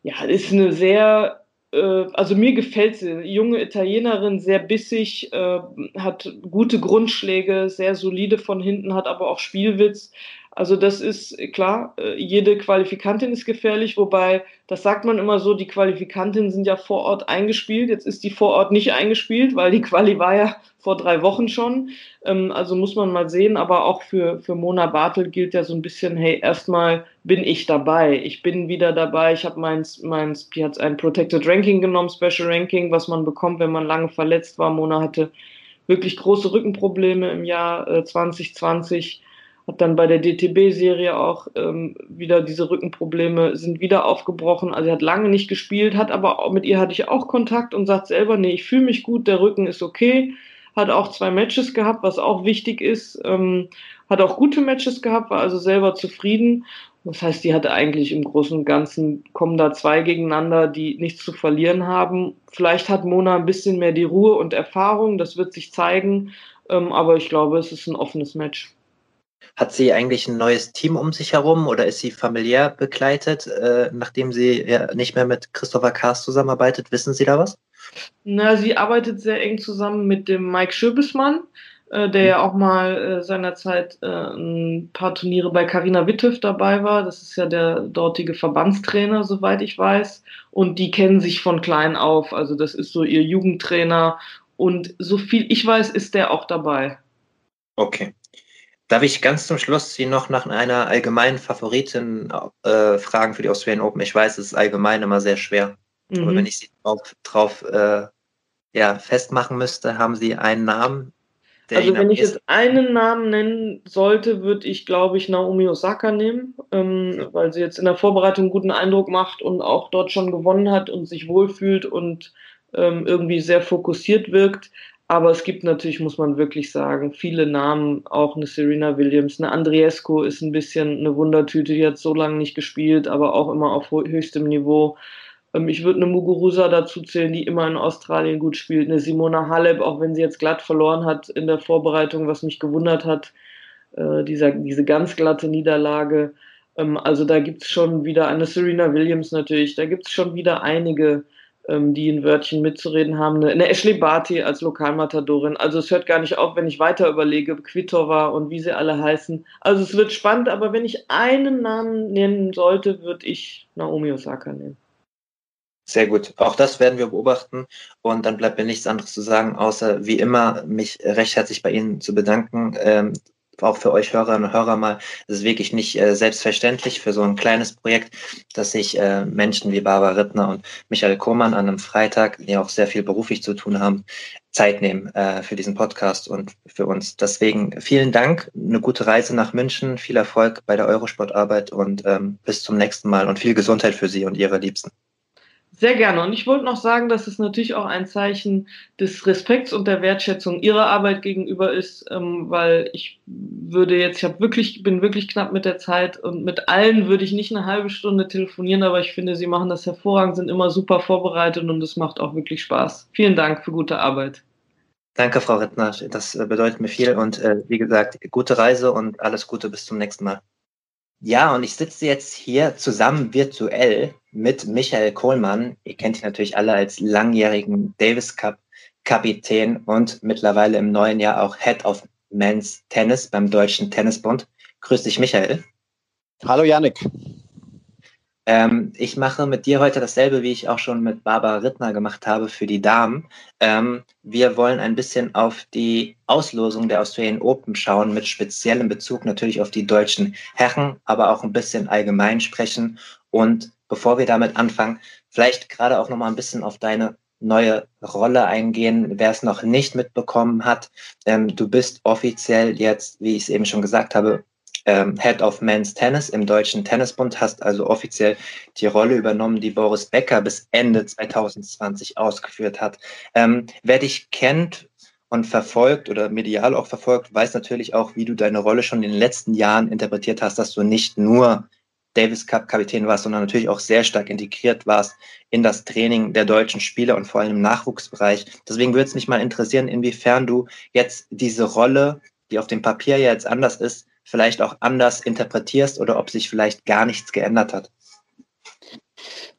ja, ist eine sehr also mir gefällt sie. Junge Italienerin, sehr bissig, äh, hat gute Grundschläge, sehr solide von hinten, hat aber auch Spielwitz. Also das ist klar, äh, jede Qualifikantin ist gefährlich, wobei, das sagt man immer so, die Qualifikantinnen sind ja vor Ort eingespielt. Jetzt ist die vor Ort nicht eingespielt, weil die Quali war ja vor drei Wochen schon. Ähm, also muss man mal sehen, aber auch für, für Mona Bartel gilt ja so ein bisschen, hey, erstmal bin ich dabei. Ich bin wieder dabei. Ich habe meins, meins, die hat ein Protected Ranking genommen, Special Ranking, was man bekommt, wenn man lange verletzt war. Mona hatte wirklich große Rückenprobleme im Jahr äh, 2020 hat dann bei der DTB-Serie auch ähm, wieder diese Rückenprobleme sind wieder aufgebrochen. Also sie hat lange nicht gespielt, hat aber auch, mit ihr hatte ich auch Kontakt und sagt selber, nee, ich fühle mich gut, der Rücken ist okay. Hat auch zwei Matches gehabt, was auch wichtig ist. Ähm, hat auch gute Matches gehabt, war also selber zufrieden. Das heißt, die hatte eigentlich im Großen und Ganzen, kommen da zwei gegeneinander, die nichts zu verlieren haben. Vielleicht hat Mona ein bisschen mehr die Ruhe und Erfahrung, das wird sich zeigen. Ähm, aber ich glaube, es ist ein offenes Match. Hat sie eigentlich ein neues Team um sich herum oder ist sie familiär begleitet, äh, nachdem sie ja nicht mehr mit Christopher Kars zusammenarbeitet? Wissen Sie da was? Na, sie arbeitet sehr eng zusammen mit dem Mike Schöbesmann, äh, der ja auch mal äh, seinerzeit äh, ein paar Turniere bei Carina Wittöw dabei war. Das ist ja der dortige Verbandstrainer, soweit ich weiß. Und die kennen sich von klein auf. Also das ist so ihr Jugendtrainer. Und so viel ich weiß, ist der auch dabei. Okay. Darf ich ganz zum Schluss Sie noch nach einer allgemeinen Favoritin äh, fragen für die Australian Open? Ich weiß, es ist allgemein immer sehr schwer. Mhm. Aber wenn ich Sie drauf, drauf äh, ja, festmachen müsste, haben Sie einen Namen? also wenn ich jetzt einen Namen nennen sollte, würde ich, glaube ich, Naomi Osaka nehmen, ähm, ja. weil sie jetzt in der Vorbereitung einen guten Eindruck macht und auch dort schon gewonnen hat und sich wohlfühlt und ähm, irgendwie sehr fokussiert wirkt. Aber es gibt natürlich, muss man wirklich sagen, viele Namen, auch eine Serena Williams, eine Andriesco ist ein bisschen eine Wundertüte, die hat so lange nicht gespielt, aber auch immer auf höchstem Niveau. Ähm, ich würde eine Muguruza dazu zählen, die immer in Australien gut spielt. Eine Simona Halep, auch wenn sie jetzt glatt verloren hat in der Vorbereitung, was mich gewundert hat, äh, dieser, diese ganz glatte Niederlage. Ähm, also da gibt es schon wieder eine Serena Williams natürlich, da gibt es schon wieder einige, ähm, die ein Wörtchen mitzureden haben. Eine, eine Ashley Barty als Lokalmatadorin. Also es hört gar nicht auf, wenn ich weiter überlege, Kvitova und wie sie alle heißen. Also es wird spannend, aber wenn ich einen Namen nennen sollte, würde ich Naomi Osaka nehmen. Sehr gut. Auch das werden wir beobachten. Und dann bleibt mir nichts anderes zu sagen, außer wie immer mich recht herzlich bei Ihnen zu bedanken. Ähm, auch für euch Hörerinnen und Hörer mal, es ist wirklich nicht äh, selbstverständlich für so ein kleines Projekt, dass sich äh, Menschen wie Barbara Rittner und Michael Kohmann an einem Freitag, die auch sehr viel beruflich zu tun haben, Zeit nehmen äh, für diesen Podcast und für uns. Deswegen vielen Dank, eine gute Reise nach München, viel Erfolg bei der Eurosportarbeit und ähm, bis zum nächsten Mal und viel Gesundheit für Sie und Ihre Liebsten. Sehr gerne. Und ich wollte noch sagen, dass es natürlich auch ein Zeichen des Respekts und der Wertschätzung Ihrer Arbeit gegenüber ist, ähm, weil ich würde jetzt, ich wirklich, bin wirklich knapp mit der Zeit und mit allen würde ich nicht eine halbe Stunde telefonieren, aber ich finde, Sie machen das hervorragend, sind immer super vorbereitet und es macht auch wirklich Spaß. Vielen Dank für gute Arbeit. Danke, Frau Rittner. Das äh, bedeutet mir viel und äh, wie gesagt, gute Reise und alles Gute bis zum nächsten Mal. Ja, und ich sitze jetzt hier zusammen virtuell mit Michael Kohlmann. Ihr kennt ihn natürlich alle als langjährigen Davis Cup Kapitän und mittlerweile im neuen Jahr auch Head of Men's Tennis beim Deutschen Tennisbund. Grüß dich, Michael. Hallo, Yannick. Ähm, ich mache mit dir heute dasselbe, wie ich auch schon mit Barbara Rittner gemacht habe für die Damen. Ähm, wir wollen ein bisschen auf die Auslosung der Australian Open schauen, mit speziellem Bezug natürlich auf die deutschen Herren, aber auch ein bisschen allgemein sprechen. Und bevor wir damit anfangen, vielleicht gerade auch nochmal ein bisschen auf deine neue Rolle eingehen, wer es noch nicht mitbekommen hat. Ähm, du bist offiziell jetzt, wie ich es eben schon gesagt habe, ähm, Head of Men's Tennis im Deutschen Tennisbund, hast also offiziell die Rolle übernommen, die Boris Becker bis Ende 2020 ausgeführt hat. Ähm, wer dich kennt und verfolgt oder medial auch verfolgt, weiß natürlich auch, wie du deine Rolle schon in den letzten Jahren interpretiert hast, dass du nicht nur Davis Cup Kapitän warst, sondern natürlich auch sehr stark integriert warst in das Training der deutschen Spieler und vor allem im Nachwuchsbereich. Deswegen würde es mich mal interessieren, inwiefern du jetzt diese Rolle, die auf dem Papier ja jetzt anders ist, vielleicht auch anders interpretierst oder ob sich vielleicht gar nichts geändert hat.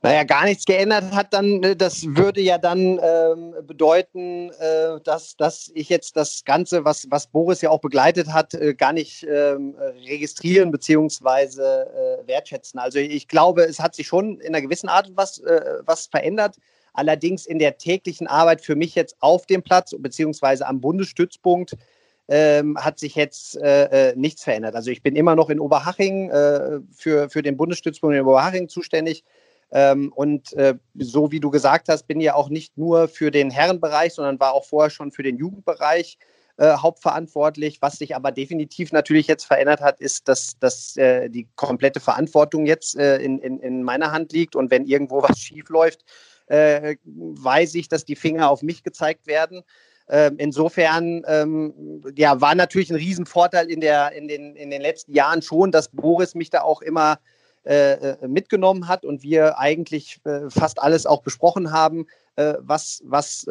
Naja, gar nichts geändert hat dann, ne, das würde ja dann ähm, bedeuten, äh, dass, dass ich jetzt das Ganze, was, was Boris ja auch begleitet hat, äh, gar nicht ähm, registrieren bzw. Äh, wertschätzen. Also ich glaube, es hat sich schon in einer gewissen Art was, äh, was verändert. Allerdings in der täglichen Arbeit für mich jetzt auf dem Platz bzw. am Bundesstützpunkt ähm, hat sich jetzt äh, äh, nichts verändert. Also ich bin immer noch in Oberhaching äh, für, für den Bundesstützpunkt in Oberhaching zuständig. Ähm, und äh, so wie du gesagt hast, bin ja auch nicht nur für den Herrenbereich, sondern war auch vorher schon für den Jugendbereich äh, hauptverantwortlich. Was sich aber definitiv natürlich jetzt verändert hat, ist, dass, dass äh, die komplette Verantwortung jetzt in, in, in meiner Hand liegt. Und wenn irgendwo was schief läuft, weiß ich, dass die Finger auf mich gezeigt werden. Ähm, insofern ähm, ja, war natürlich ein Riesenvorteil in, der, in, den, in den letzten Jahren schon, dass Boris mich da auch immer äh, äh, mitgenommen hat und wir eigentlich äh, fast alles auch besprochen haben, was, was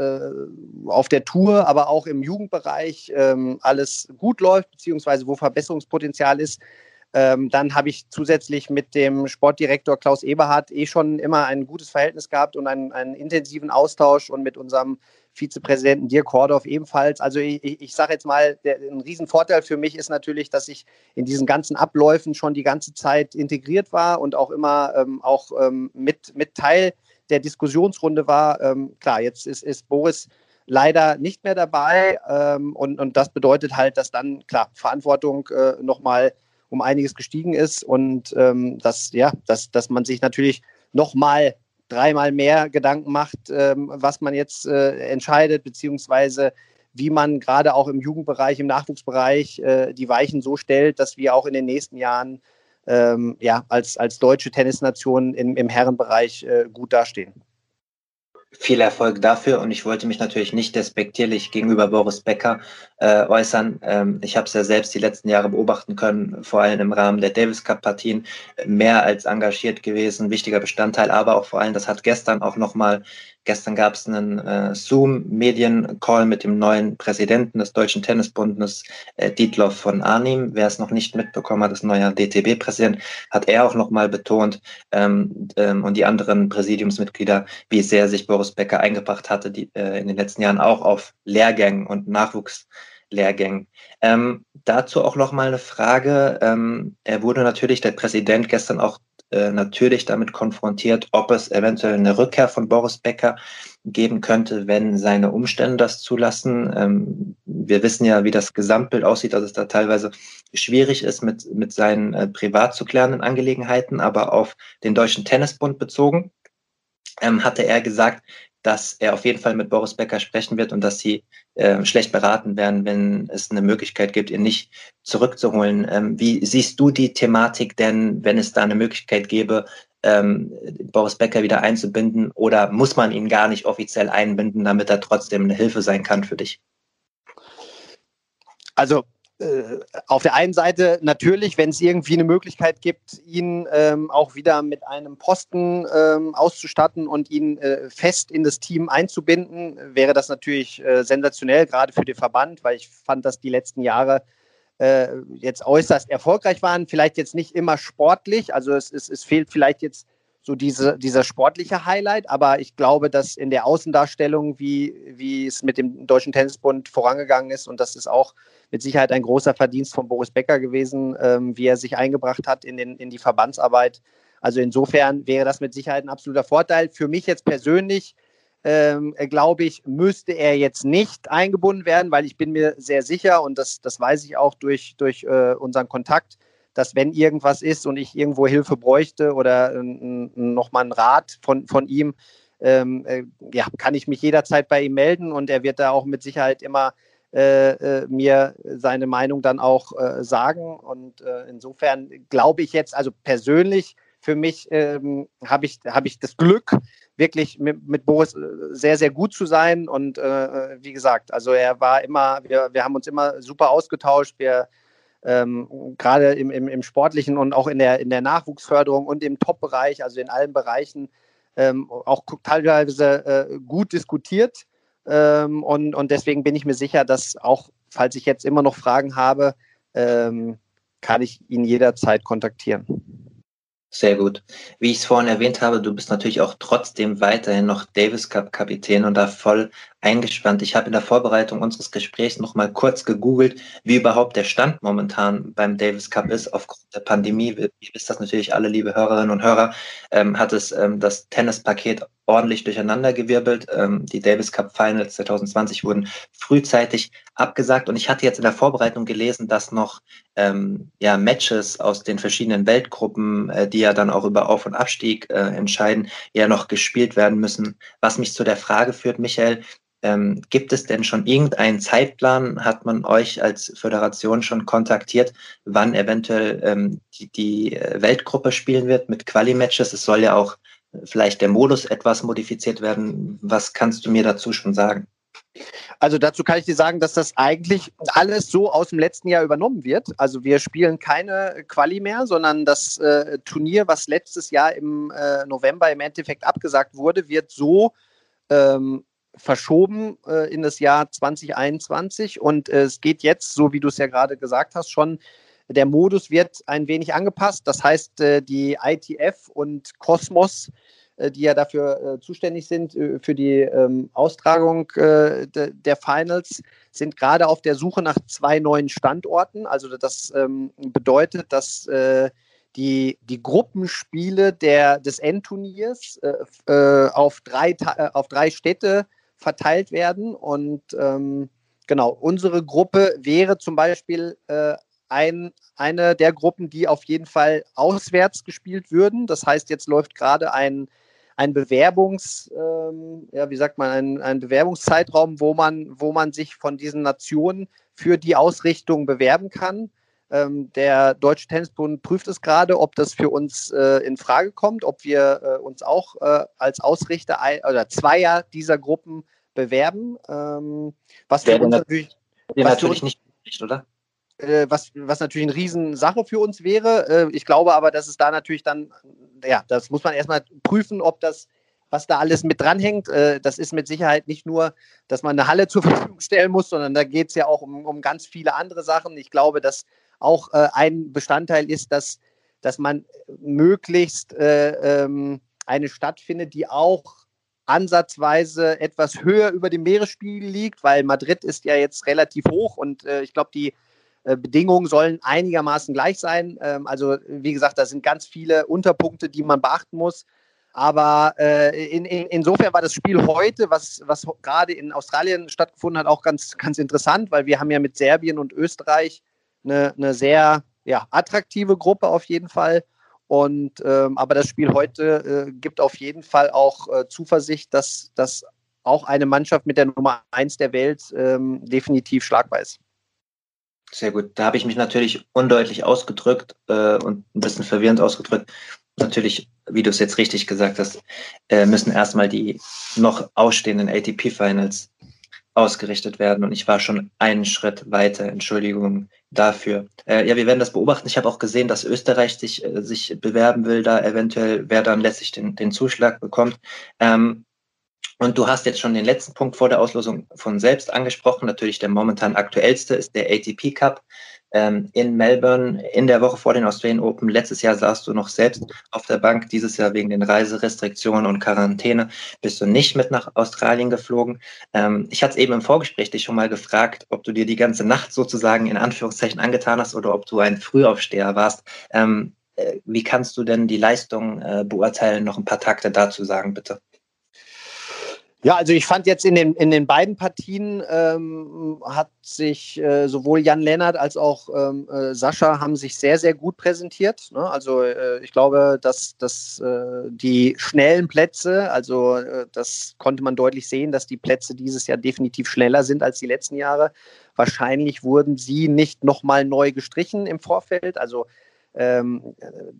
auf der Tour, aber auch im Jugendbereich ähm, alles gut läuft, beziehungsweise wo Verbesserungspotenzial ist. Ähm, dann habe ich zusätzlich mit dem Sportdirektor Klaus Eberhardt eh schon immer ein gutes Verhältnis gehabt und einen, einen intensiven Austausch und mit unserem Vizepräsidenten Dirk Hordorf ebenfalls. Also ich, ich sage jetzt mal, der, ein Riesenvorteil für mich ist natürlich, dass ich in diesen ganzen Abläufen schon die ganze Zeit integriert war und auch immer ähm, auch ähm, mit, mit Teil der Diskussionsrunde war. Ähm, klar, jetzt ist, ist Boris leider nicht mehr dabei ähm, und, und das bedeutet halt, dass dann, klar, Verantwortung äh, nochmal um einiges gestiegen ist und ähm, dass, ja, dass, dass man sich natürlich nochmal dreimal mehr Gedanken macht, ähm, was man jetzt äh, entscheidet, beziehungsweise wie man gerade auch im Jugendbereich, im Nachwuchsbereich äh, die Weichen so stellt, dass wir auch in den nächsten Jahren ähm, ja, als, als deutsche Tennisnation im, im Herrenbereich äh, gut dastehen viel Erfolg dafür und ich wollte mich natürlich nicht despektierlich gegenüber Boris Becker äh, äußern. Ähm, ich habe es ja selbst die letzten Jahre beobachten können, vor allem im Rahmen der Davis Cup Partien, mehr als engagiert gewesen, wichtiger Bestandteil, aber auch vor allem, das hat gestern auch nochmal Gestern gab es einen äh, Zoom-Medien-Call mit dem neuen Präsidenten des Deutschen Tennisbundes, äh, Dietloff von Arnim. Wer es noch nicht mitbekommen hat, das neue DTB-Präsident, hat er auch nochmal betont ähm, ähm, und die anderen Präsidiumsmitglieder, wie sehr sich Boris Becker eingebracht hatte die, äh, in den letzten Jahren auch auf Lehrgängen und Nachwuchslehrgängen. Ähm, dazu auch noch mal eine Frage. Ähm, er wurde natürlich, der Präsident, gestern auch äh, natürlich damit konfrontiert, ob es eventuell eine Rückkehr von Boris Becker geben könnte, wenn seine Umstände das zulassen. Ähm, wir wissen ja, wie das Gesamtbild aussieht, dass es da teilweise schwierig ist mit, mit seinen äh, privat zu klärenden Angelegenheiten, aber auf den Deutschen Tennisbund bezogen, ähm, hatte er gesagt, dass er auf jeden Fall mit Boris Becker sprechen wird und dass sie äh, schlecht beraten werden, wenn es eine Möglichkeit gibt, ihn nicht zurückzuholen. Ähm, wie siehst du die Thematik denn, wenn es da eine Möglichkeit gäbe, ähm, Boris Becker wieder einzubinden oder muss man ihn gar nicht offiziell einbinden, damit er trotzdem eine Hilfe sein kann für dich? Also auf der einen Seite natürlich, wenn es irgendwie eine Möglichkeit gibt, ihn ähm, auch wieder mit einem Posten ähm, auszustatten und ihn äh, fest in das Team einzubinden, wäre das natürlich äh, sensationell, gerade für den Verband, weil ich fand, dass die letzten Jahre äh, jetzt äußerst erfolgreich waren. Vielleicht jetzt nicht immer sportlich, also es, es, es fehlt vielleicht jetzt so diese, dieser sportliche Highlight. Aber ich glaube, dass in der Außendarstellung, wie, wie es mit dem Deutschen Tennisbund vorangegangen ist, und das ist auch mit Sicherheit ein großer Verdienst von Boris Becker gewesen, ähm, wie er sich eingebracht hat in, den, in die Verbandsarbeit. Also insofern wäre das mit Sicherheit ein absoluter Vorteil. Für mich jetzt persönlich, ähm, glaube ich, müsste er jetzt nicht eingebunden werden, weil ich bin mir sehr sicher, und das, das weiß ich auch durch, durch äh, unseren Kontakt, dass wenn irgendwas ist und ich irgendwo Hilfe bräuchte oder äh, nochmal einen Rat von, von ihm, ähm, äh, ja, kann ich mich jederzeit bei ihm melden und er wird da auch mit Sicherheit immer äh, äh, mir seine Meinung dann auch äh, sagen. Und äh, insofern glaube ich jetzt, also persönlich für mich ähm, habe ich, hab ich das Glück, wirklich mit, mit Boris sehr, sehr gut zu sein. Und wie gesagt, also er war immer, wir, wir haben uns immer super ausgetauscht. Wir ähm, gerade im, im, im, sportlichen und auch in der, in der Nachwuchsförderung und im Top-Bereich, also in allen Bereichen, ähm, auch teilweise äh, gut diskutiert. Ähm, und, und deswegen bin ich mir sicher, dass auch, falls ich jetzt immer noch Fragen habe, ähm, kann ich ihn jederzeit kontaktieren. Sehr gut. Wie ich es vorhin erwähnt habe, du bist natürlich auch trotzdem weiterhin noch Davis Cup Kapitän und da voll eingespannt. Ich habe in der Vorbereitung unseres Gesprächs noch mal kurz gegoogelt, wie überhaupt der Stand momentan beim Davis Cup ist. Aufgrund der Pandemie, ihr wisst das natürlich alle, liebe Hörerinnen und Hörer, ähm, hat es ähm, das Tennispaket ordentlich durcheinandergewirbelt. Ähm, die Davis Cup Finals 2020 wurden frühzeitig abgesagt und ich hatte jetzt in der Vorbereitung gelesen, dass noch ähm, ja, Matches aus den verschiedenen Weltgruppen, äh, die ja dann auch über Auf- und Abstieg äh, entscheiden, ja noch gespielt werden müssen. Was mich zu der Frage führt, Michael, ähm, gibt es denn schon irgendeinen Zeitplan? Hat man euch als Föderation schon kontaktiert, wann eventuell ähm, die, die äh, Weltgruppe spielen wird mit Quali-Matches? Es soll ja auch vielleicht der Modus etwas modifiziert werden. Was kannst du mir dazu schon sagen? Also dazu kann ich dir sagen, dass das eigentlich alles so aus dem letzten Jahr übernommen wird. Also wir spielen keine Quali mehr, sondern das äh, Turnier, was letztes Jahr im äh, November im Endeffekt abgesagt wurde, wird so ähm, verschoben äh, in das Jahr 2021 und äh, es geht jetzt, so wie du es ja gerade gesagt hast, schon Der Modus wird ein wenig angepasst. Das heißt, äh, die ITF und Cosmos, äh, die ja dafür äh, zuständig sind, für die ähm, Austragung der Finals, sind gerade auf der Suche nach zwei neuen Standorten. Also das ähm, bedeutet, dass die, die Gruppenspiele der, des Endturniers auf, drei, auf drei Städte verteilt werden. Und ähm, genau, unsere Gruppe wäre zum Beispiel ein, eine der Gruppen, die auf jeden Fall auswärts gespielt würden. Das heißt, jetzt läuft gerade ein, ein Bewerbungs, ähm, ja, wie sagt man, ein, ein Bewerbungszeitraum, wo man, wo man sich von diesen Nationen für die Ausrichtung bewerben kann. Ähm, der Deutsche Tennisbund prüft es gerade, ob das für uns äh, in Frage kommt, ob wir äh, uns auch äh, als Ausrichter ein, oder Zweier dieser Gruppen bewerben. Ähm, was für uns natürlich, was natürlich nicht, oder? Äh, was, was natürlich eine Riesensache für uns wäre. Äh, ich glaube aber, dass es da natürlich dann, ja, das muss man erstmal prüfen, ob das was da alles mit dranhängt. Äh, das ist mit Sicherheit nicht nur, dass man eine Halle zur Verfügung stellen muss, sondern da geht es ja auch um, um ganz viele andere Sachen. Ich glaube, dass auch äh, ein Bestandteil ist, dass, dass man möglichst äh, ähm, eine Stadt findet, die auch ansatzweise etwas höher über dem Meeresspiegel liegt, weil Madrid ist ja jetzt relativ hoch und ich glaube, die Bedingungen sollen einigermaßen gleich sein. Ähm, also wie gesagt, da sind ganz viele Unterpunkte, die man beachten muss. Aber äh, in, in, insofern war das Spiel heute, was, was gerade in Australien stattgefunden hat, auch ganz, ganz interessant, weil wir haben ja mit Serbien und Österreich eine, eine sehr ja, attraktive Gruppe auf jeden Fall. Und ähm, aber das Spiel heute äh, gibt auf jeden Fall auch äh, Zuversicht, dass, dass auch eine Mannschaft mit der Nummer 1 der Welt ähm, definitiv schlagbar ist. Sehr gut. Da habe ich mich natürlich undeutlich ausgedrückt äh, und ein bisschen verwirrend ausgedrückt. Natürlich, wie du es jetzt richtig gesagt hast, äh, müssen erstmal die noch ausstehenden ATP-Finals ausgerichtet werden. Und ich war schon einen Schritt weiter. Entschuldigung dafür. Äh, ja, wir werden das beobachten. Ich habe auch gesehen, dass Österreich sich, äh, sich bewerben will, da eventuell, wer dann letztlich den, den Zuschlag bekommt. Ähm, und du hast jetzt schon den letzten Punkt vor der Auslosung von selbst angesprochen. Natürlich der momentan aktuellste ist der ATP Cup ähm, in Melbourne in der Woche vor den Australian Open. Letztes Jahr saßt du noch selbst auf der Bank. Dieses Jahr wegen den Reiserestriktionen und Quarantäne bist du nicht mit nach Australien geflogen. Ähm, ich hatte es eben im Vorgespräch dich schon mal gefragt, ob du dir die ganze Nacht sozusagen in Anführungszeichen angetan hast oder ob du ein Frühaufsteher warst. Ähm, äh, wie kannst du denn die Leistung äh, beurteilen? Noch ein paar Takte dazu sagen, bitte. Ja, also ich fand jetzt in den, in den beiden Partien ähm, hat sich äh, sowohl Jan Lennart als auch ähm, äh, Sascha haben sich sehr, sehr gut präsentiert. Ne? Also äh, ich glaube, dass, dass äh, die schnellen Plätze, also äh, das konnte man deutlich sehen, dass die Plätze dieses Jahr definitiv schneller sind als die letzten Jahre. Wahrscheinlich wurden sie nicht nochmal neu gestrichen im Vorfeld. Also ähm,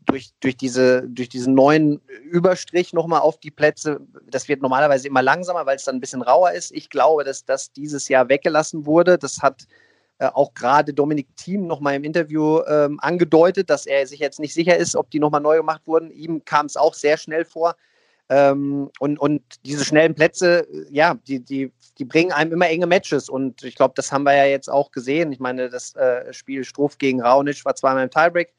durch, durch, diese, durch diesen neuen Überstrich nochmal auf die Plätze. Das wird normalerweise immer langsamer, weil es dann ein bisschen rauer ist. Ich glaube, dass das dieses Jahr weggelassen wurde. Das hat äh, auch gerade Dominik Thiem nochmal im Interview ähm, angedeutet, dass er sich jetzt nicht sicher ist, ob die nochmal neu gemacht wurden. Ihm kam es auch sehr schnell vor. Ähm, und, und diese schnellen Plätze, ja, die, die, die bringen einem immer enge Matches. Und ich glaube, das haben wir ja jetzt auch gesehen. Ich meine, das äh, Spiel Struff gegen Raonic war zweimal im Tiebreak.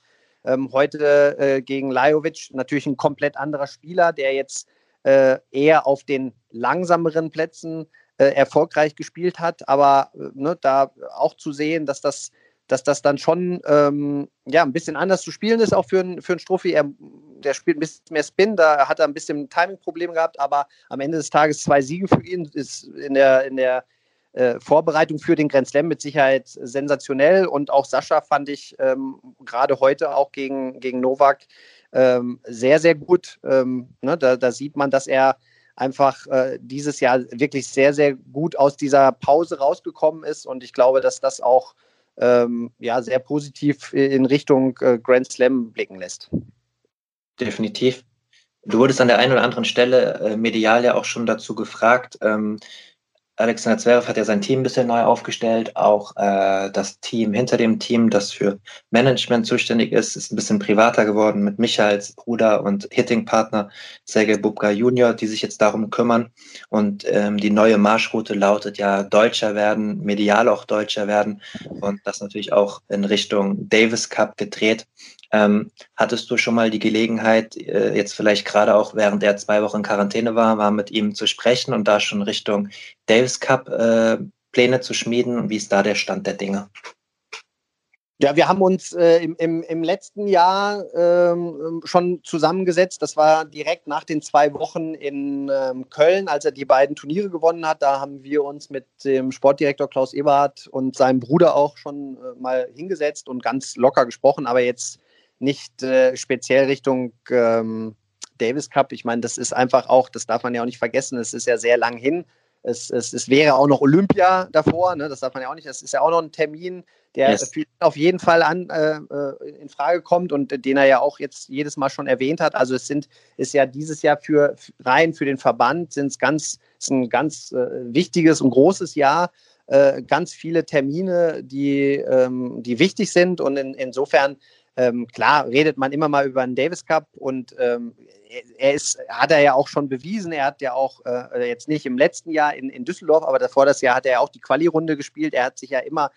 Ähm, heute äh, gegen Lajovic natürlich ein komplett anderer Spieler, der jetzt äh, eher auf den langsameren Plätzen äh, erfolgreich gespielt hat. Aber äh, ne, da auch zu sehen, dass das, dass das dann schon ähm, ja, ein bisschen anders zu spielen ist, auch für, ein, für einen Strophi. Er, der spielt ein bisschen mehr Spin, da hat er ein bisschen Timing-Probleme gehabt, aber am Ende des Tages zwei Siege für ihn ist in der, in der äh, Vorbereitung für den Grand Slam mit Sicherheit sensationell und auch Sascha fand ich ähm, gerade heute auch gegen, gegen Novak ähm, sehr, sehr gut. Ähm, ne, da, da, sieht man, dass er einfach äh, dieses Jahr wirklich sehr, sehr gut aus dieser Pause rausgekommen ist und ich glaube, dass das auch ähm, ja, sehr positiv in Richtung äh, Grand Slam blicken lässt. Definitiv. Du wurdest an der einen oder anderen Stelle äh, medial ja auch schon dazu gefragt, ähm, Alexander Zverev hat ja sein Team ein bisschen neu aufgestellt. Auch äh, das Team hinter dem Team, das für Management zuständig ist, ist ein bisschen privater geworden mit Micha als Bruder und Hitting-Partner Sergei Bubka Junior, die sich jetzt darum kümmern. Und ähm, die neue Marschroute lautet ja Deutscher werden, medial auch Deutscher werden und das natürlich auch in Richtung Davis Cup gedreht. Ähm, hattest du schon mal die Gelegenheit, äh, jetzt vielleicht gerade auch während er zwei Wochen in Quarantäne war, war mit ihm zu sprechen und da schon Richtung Davis Cup äh, Pläne zu schmieden? Wie ist da der Stand der Dinge? Ja, wir haben uns äh, im, im, im, letzten Jahr ähm, schon zusammengesetzt. Das war direkt nach den zwei Wochen in ähm, Köln, als er die beiden Turniere gewonnen hat. Da haben wir uns mit dem Sportdirektor Klaus Eberhardt und seinem Bruder auch schon äh, mal hingesetzt und ganz locker gesprochen, aber jetzt nicht äh, speziell Richtung ähm, Davis Cup. Ich meine, das ist einfach auch, das darf man ja auch nicht vergessen, es ist ja sehr lang hin. Es, es, es wäre auch noch Olympia davor, ne? das darf man ja auch nicht. Das ist ja auch noch ein Termin, der yes. auf jeden Fall an, äh, äh, in Frage kommt und den er ja auch jetzt jedes Mal schon erwähnt hat. Also es sind, ist ja dieses Jahr für rein für den Verband sind es ganz, ist ein ganz äh, wichtiges und großes Jahr. Äh, ganz viele Termine, die, ähm, die wichtig sind und in, insofern ähm, klar redet man immer mal über einen Davis Cup und ähm, er ist, hat er ja auch schon bewiesen. Er hat ja auch äh, jetzt nicht im letzten Jahr in, in Düsseldorf, aber davor das Jahr hat er ja auch die Quali-Runde gespielt. Er hat sich ja immer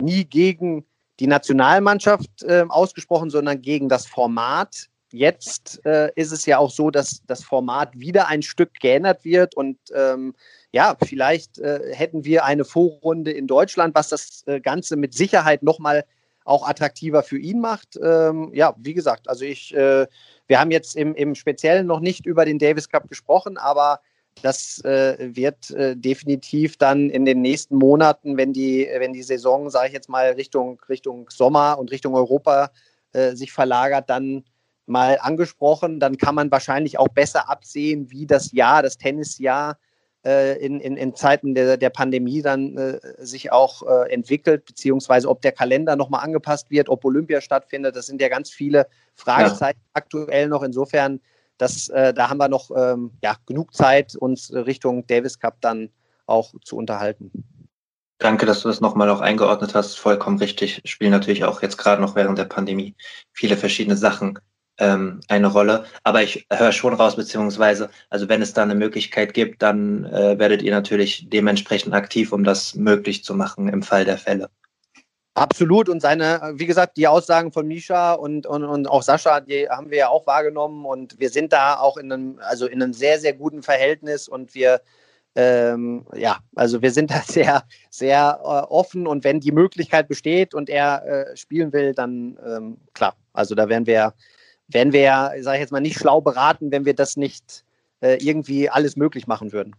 nie gegen die Nationalmannschaft äh, ausgesprochen, sondern gegen das Format. Jetzt äh, ist es ja auch so, dass das Format wieder ein Stück geändert wird und ähm, ja, vielleicht äh, hätten wir eine Vorrunde in Deutschland, was das äh, Ganze mit Sicherheit nochmal auch attraktiver für ihn macht. Ähm, ja, wie gesagt, also ich, äh, wir haben jetzt im, im Speziellen noch nicht über den Davis Cup gesprochen, aber das äh, wird äh, definitiv dann in den nächsten Monaten, wenn die, wenn die Saison, sage ich jetzt mal, Richtung, Richtung Sommer und Richtung Europa äh, sich verlagert, dann mal angesprochen. Dann kann man wahrscheinlich auch besser absehen, wie das Jahr, das Tennisjahr in, in, in Zeiten der, der Pandemie dann äh, sich auch äh, entwickelt, beziehungsweise ob der Kalender nochmal angepasst wird, ob Olympia stattfindet. Das sind ja ganz viele Fragezeichen ja. aktuell noch. Insofern, das, äh, da haben wir noch ähm, ja, genug Zeit, uns Richtung Davis Cup dann auch zu unterhalten. Danke, dass du das nochmal auch eingeordnet hast. Vollkommen richtig. Spielen natürlich auch jetzt gerade noch während der Pandemie viele verschiedene Sachen ähm, eine Rolle. Aber ich höre schon raus, beziehungsweise, also wenn es da eine Möglichkeit gibt, dann äh, werdet ihr natürlich dementsprechend aktiv, um das möglich zu machen im Fall der Fälle. Absolut. Und seine, wie gesagt, die Aussagen von Misha und, und, und auch Sascha, die haben wir ja auch wahrgenommen. Und wir sind da auch in einem, also in einem sehr, sehr guten Verhältnis und wir, ähm, ja, also wir sind da sehr, sehr äh, offen und wenn die Möglichkeit besteht und er äh, spielen will, dann ähm, klar. Also da werden wir wären wir ja, sage ich jetzt mal, nicht schlau beraten, wenn wir das nicht äh, irgendwie alles möglich machen würden.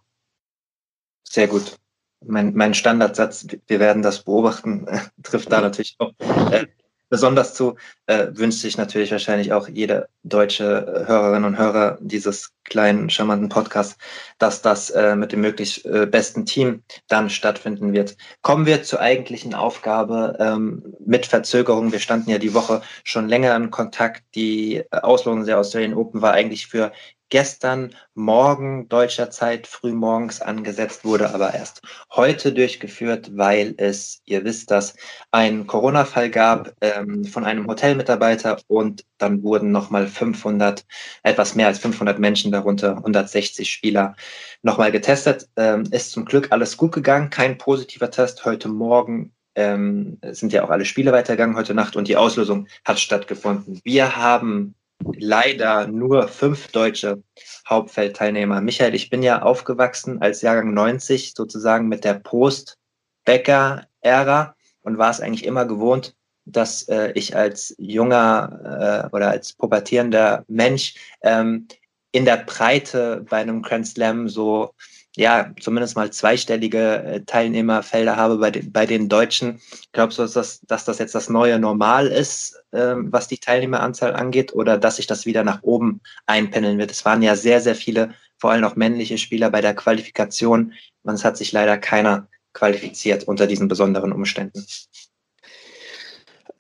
Sehr gut. Mein, mein Standardsatz, wir werden das beobachten, trifft da natürlich auch. Äh, besonders zu, äh, wünscht sich natürlich wahrscheinlich auch jede deutsche Hörerin und Hörer dieses kleinen, charmanten Podcasts, dass das äh, mit dem möglichst äh, besten Team dann stattfinden wird. Kommen wir zur eigentlichen Aufgabe ähm, mit Verzögerung. Wir standen ja die Woche schon länger in Kontakt. Die Auslosung der Australian Open war eigentlich für gestern Morgen deutscher Zeit früh morgens angesetzt, wurde aber erst heute durchgeführt, weil es, ihr wisst das, einen Corona-Fall gab ähm, von einem Hotelmitarbeiter und dann wurden nochmal 500, etwas mehr als 500 Menschen, darunter 160 Spieler, nochmal getestet. Ähm, ist zum Glück alles gut gegangen, kein positiver Test. Heute Morgen ähm, sind ja auch alle Spiele weitergegangen heute Nacht und die Auslösung hat stattgefunden. Wir haben leider nur fünf deutsche Hauptfeldteilnehmer. Michael, ich bin ja aufgewachsen als Jahrgang 90 sozusagen mit der Post-Becker-Ära und war es eigentlich immer gewohnt, dass äh, ich als junger äh, oder als pubertierender Mensch ähm, in der Breite bei einem Grand Slam so ja, zumindest mal zweistellige äh, Teilnehmerfelder habe bei den, bei den Deutschen. Glaubst du, dass das, dass das jetzt das neue Normal ist, ähm, was die Teilnehmeranzahl angeht, oder dass sich das wieder nach oben einpendeln wird? Es waren ja sehr, sehr viele, vor allem auch männliche Spieler bei der Qualifikation. Und es hat sich leider keiner qualifiziert unter diesen besonderen Umständen.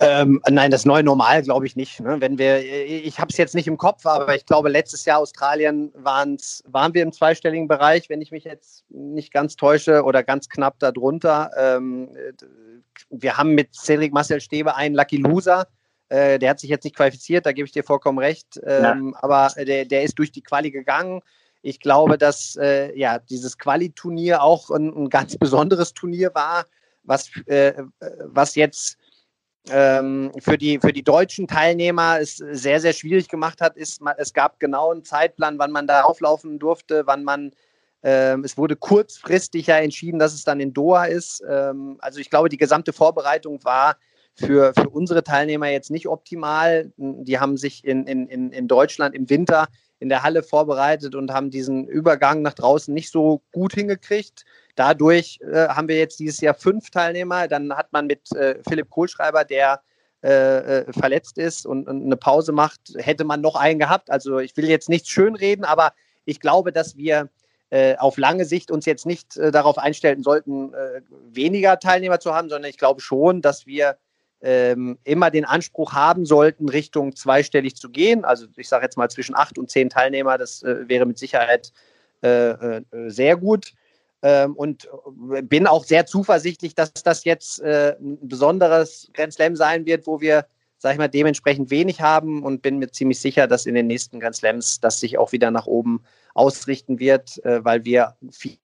Ähm, nein, das neue Normal glaube ich nicht. Ne? Wenn wir, ich habe es jetzt nicht im Kopf, aber ich glaube, letztes Jahr Australien waren's, waren wir im zweistelligen Bereich, wenn ich mich jetzt nicht ganz täusche oder ganz knapp darunter. Ähm, wir haben mit Cedric Marcel Stebe einen Lucky Loser. Äh, der hat sich jetzt nicht qualifiziert, da gebe ich dir vollkommen recht. Ähm. Aber der, der ist durch die Quali gegangen. Ich glaube, dass äh, ja, dieses Quali-Turnier auch ein, ein, ganz besonderes Turnier war, was, äh, was jetzt ähm, für, die, für die deutschen Teilnehmer es sehr, sehr schwierig gemacht hat, ist, es gab genau einen Zeitplan, wann man da auflaufen durfte, wann man, ähm, es wurde kurzfristig ja entschieden, dass es dann in Doha ist. Ähm, also ich glaube, die gesamte Vorbereitung war für, für unsere Teilnehmer jetzt nicht optimal. Die haben sich in, in, in Deutschland im Winter in der Halle vorbereitet und haben diesen Übergang nach draußen nicht so gut hingekriegt. Dadurch äh, haben wir jetzt dieses Jahr fünf Teilnehmer. Dann hat man mit äh, Philipp Kohlschreiber, der äh, äh verletzt ist und, und, eine Pause macht, hätte man noch einen gehabt. Also ich will jetzt nichts schönreden, aber ich glaube, dass wir äh, auf lange Sicht uns jetzt nicht äh, darauf einstellen sollten, weniger Teilnehmer zu haben, sondern ich glaube schon, dass wir ähm, immer den Anspruch haben sollten, Richtung zweistellig zu gehen. Also ich sage jetzt mal zwischen acht und zehn Teilnehmer, das äh, wäre mit Sicherheit äh, äh, sehr gut. Ähm, und bin auch sehr zuversichtlich, dass das jetzt äh, ein besonderes Grand Slam sein wird, wo wir, sage ich mal, dementsprechend wenig haben und bin mir ziemlich sicher, dass in den nächsten Grand Slams das sich auch wieder nach oben ausrichten wird, äh, weil wir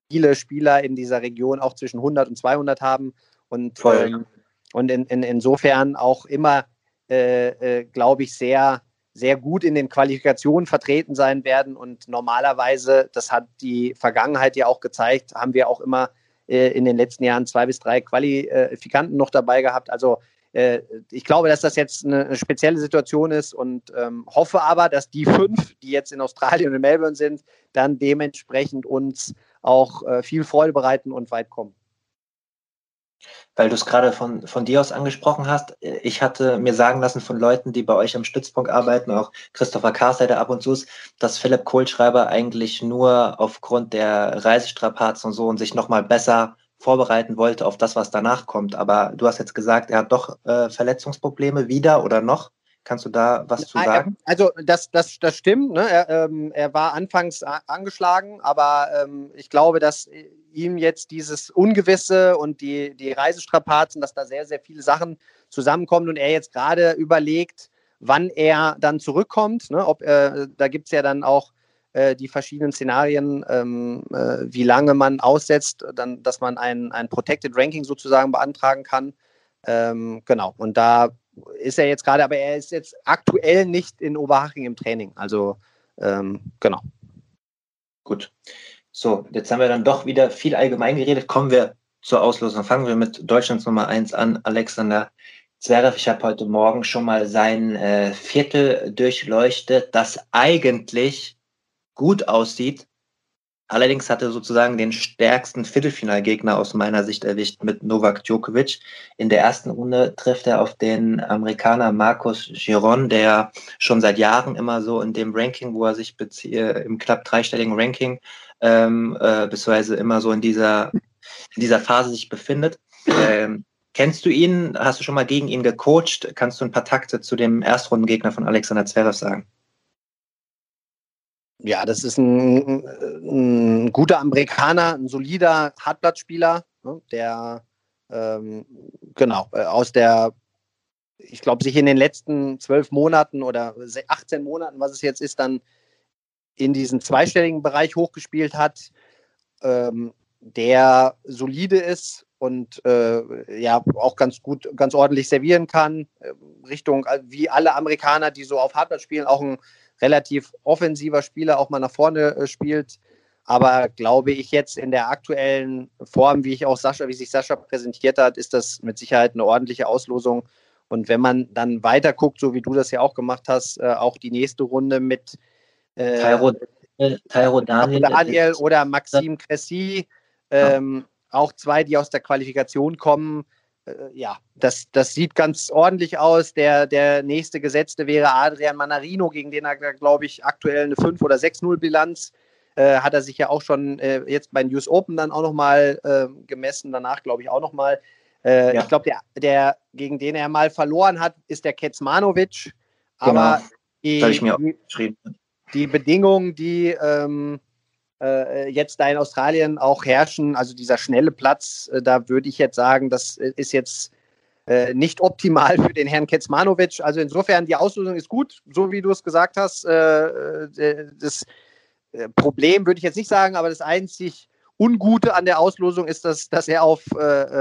viele Spieler in dieser Region auch zwischen 100 und 200 haben und ähm, und in, in, insofern auch immer, äh, äh, glaube ich, sehr, sehr gut in den Qualifikationen vertreten sein werden. Und normalerweise, das hat die Vergangenheit ja auch gezeigt, haben wir auch immer äh, in den letzten Jahren zwei bis drei Qualifikanten noch dabei gehabt. Also äh, ich glaube, dass das jetzt eine, spezielle Situation ist und ähm, hoffe aber, dass die fünf, die jetzt in Australien und in Melbourne sind, dann dementsprechend uns auch äh, viel Freude bereiten und weit kommen. Weil du es gerade von, von dir aus angesprochen hast, ich hatte mir sagen lassen von Leuten, die bei euch am Stützpunkt arbeiten, auch Christopher Karsey, der ab und zu ist, dass Philipp Kohlschreiber eigentlich nur aufgrund der Reisestrapazen und so und sich nochmal besser vorbereiten wollte auf das, was danach kommt. Aber du hast jetzt gesagt, er hat doch äh, Verletzungsprobleme wieder oder noch. Kannst du da was zu sagen? Also das, das, das stimmt. Ne? Er, ähm, er war anfangs angeschlagen, aber ähm, ich glaube, dass ihm jetzt dieses Ungewisse und die, die Reisestrapazen, dass da sehr, sehr viele Sachen zusammenkommen und er jetzt gerade überlegt, wann er dann zurückkommt. Ne? Ob, äh, da gibt es ja dann auch äh, die verschiedenen Szenarien, ähm, äh, wie lange man aussetzt, dann, dass man ein, ein Protected Ranking sozusagen beantragen kann. Ähm, genau, und da ist er jetzt gerade, aber er ist jetzt aktuell nicht in Oberhaching im Training. Also ähm, genau. Gut. So, jetzt haben wir dann doch wieder viel allgemein geredet. Kommen wir zur Auslosung. Fangen wir mit Deutschlands Nummer 1 an, Alexander Zverev. Ich habe heute Morgen schon mal sein äh, Viertel durchleuchtet, das eigentlich gut aussieht. Allerdings hatte sozusagen den stärksten Viertelfinalgegner aus meiner Sicht erwischt mit Novak Djokovic. In der ersten Runde trifft er auf den Amerikaner Marcos Giron, der schon seit Jahren immer so in dem Ranking, wo er sich beziehe, im knapp dreistelligen Ranking, ähm, äh, beziehungsweise immer so in dieser, in dieser Phase sich befindet. Ähm, kennst du ihn? Hast du schon mal gegen ihn gecoacht? Kannst du ein paar Takte zu dem Erstrundengegner von Alexander Zverev sagen? Ja, das ist ein, ein guter Amerikaner, ein solider Hartblattspieler, ne, der ähm, genau äh, aus der, ich glaube, sich in den letzten zwölf Monaten oder 18 Monaten, was es jetzt ist, dann in diesen zweistelligen Bereich hochgespielt hat, ähm, der solide ist und äh, ja auch ganz gut, ganz ordentlich servieren kann. Äh, Richtung, äh, wie alle Amerikaner, die so auf Hartblatt spielen, auch ein relativ offensiver Spieler auch mal nach vorne äh, spielt. Aber glaube ich jetzt in der aktuellen Form, wie ich auch Sascha, wie sich Sascha präsentiert hat, ist das mit Sicherheit eine ordentliche Auslosung. Und wenn man dann weiter guckt, so wie du das ja auch gemacht hast, äh, auch die nächste Runde mit äh, Tyro, Tyro Daniel, Daniel oder Maxim Cressy, ähm, ja. auch zwei, die aus der Qualifikation kommen, äh, ja, das, das sieht ganz ordentlich aus. Der, der nächste Gesetzte wäre Adrian Manarino, gegen den er, glaube ich, aktuell eine 5- oder 6-0-Bilanz äh, hat er sich ja auch schon äh, jetzt bei US Open dann auch nochmal äh, gemessen, danach glaube ich auch nochmal. Äh, ja. Ich glaube, der, der, gegen den er mal verloren hat, ist der Kecmanovic. Aber genau. die, die, die Bedingungen, die ähm, äh, jetzt da in Australien auch herrschen, also dieser schnelle Platz, äh, da würde ich jetzt sagen, das ist jetzt äh, nicht optimal für den Herrn Kecmanovic. Also insofern, die Auslösung ist gut, so wie du es gesagt hast. Äh, äh, das Problem würde ich jetzt nicht sagen, aber das einzig Ungute an der Auslosung ist, dass, dass er auf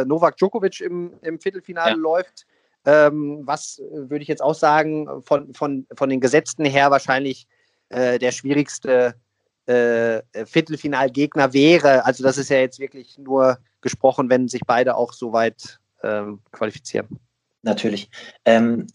Novak Djokovic im, im Viertelfinale ja. läuft. Ähm, was würde ich jetzt auch sagen, von, von, von den Gesetzen her wahrscheinlich der schwierigste äh, Viertelfinalgegner wäre. Also das ist ja jetzt wirklich nur gesprochen, wenn sich beide auch so weit ähm, qualifizieren. Natürlich. Ähm,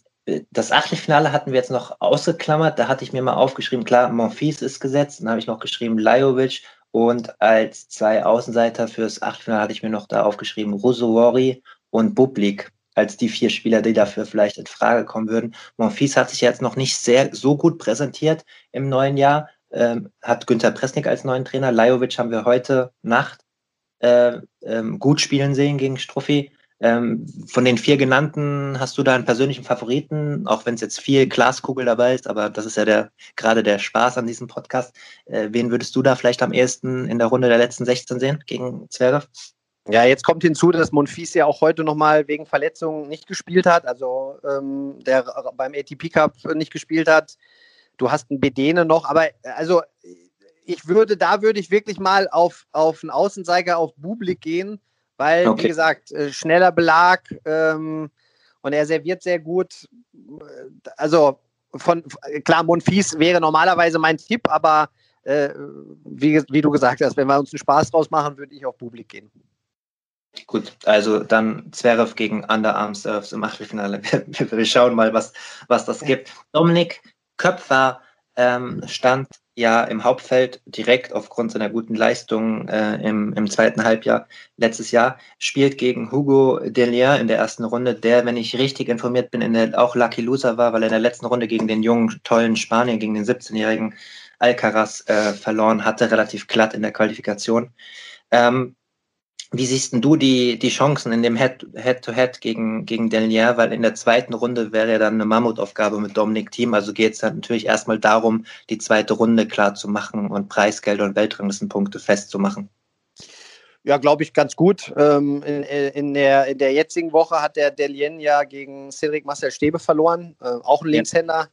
das Achtelfinale hatten wir jetzt noch ausgeklammert. Da hatte ich mir mal aufgeschrieben, klar, Monfils ist gesetzt. Dann habe ich noch geschrieben Lajovic und als zwei Außenseiter fürs Achtelfinale hatte ich mir noch da aufgeschrieben Rusowori und Bublik als die vier Spieler, die dafür vielleicht in Frage kommen würden. Monfils hat sich jetzt noch nicht sehr so gut präsentiert im neuen Jahr, ähm, hat Günther Presnik als neuen Trainer. Lajovic haben wir heute Nacht äh, ähm, gut spielen sehen gegen Struffi. Ähm, von den vier genannten hast du da einen persönlichen Favoriten, auch wenn es jetzt viel Glaskugel dabei ist, aber das ist ja der gerade der Spaß an diesem Podcast. Äh, wen würdest du da vielleicht am ehesten in der Runde der letzten 16 sehen gegen Zverev? Ja, jetzt kommt hinzu, dass Monfils ja auch heute nochmal wegen Verletzungen nicht gespielt hat, also ähm, der beim ATP Cup nicht gespielt hat. Du hast einen Bedene noch, aber also ich würde, da würde ich wirklich mal auf, auf einen Außenseiter, auf Bublik gehen, weil, okay. wie gesagt, äh, schneller Belag ähm, und er serviert sehr gut. Also von klar, Monfils wäre normalerweise mein Tipp, aber äh, wie, wie du gesagt hast, wenn wir uns einen Spaß draus machen, würde ich auf Publik gehen. Gut, also dann Zverev gegen Underarm Surfs im Achtelfinale. Wir, wir schauen mal, was, was das gibt. Dominik Köpfer ähm, stand ja im Hauptfeld direkt aufgrund seiner guten Leistung äh, im, im zweiten Halbjahr letztes Jahr, spielt gegen Hugo Delier in der ersten Runde, der, wenn ich richtig informiert bin, in der, auch Lucky Loser war, weil er in der letzten Runde gegen den jungen, tollen Spanier, gegen den 17-jährigen Alcaraz äh, verloren hatte, relativ glatt in der Qualifikation. Ähm, wie siehst du die, die Chancen in dem Head-to-Head -Head gegen, gegen Delier? Weil in der zweiten Runde wäre ja dann eine Mammutaufgabe mit Dominik Thiem. Also geht es dann natürlich erstmal darum, die zweite Runde klar zu machen und Preisgelder und Weltranglistenpunkte festzumachen. Ja, glaube ich, ganz gut. Ähm, in, in, der, in der jetzigen Woche hat der Delien ja gegen Cedric Marcel Stäbe verloren. Äh, auch ein Linkshänder.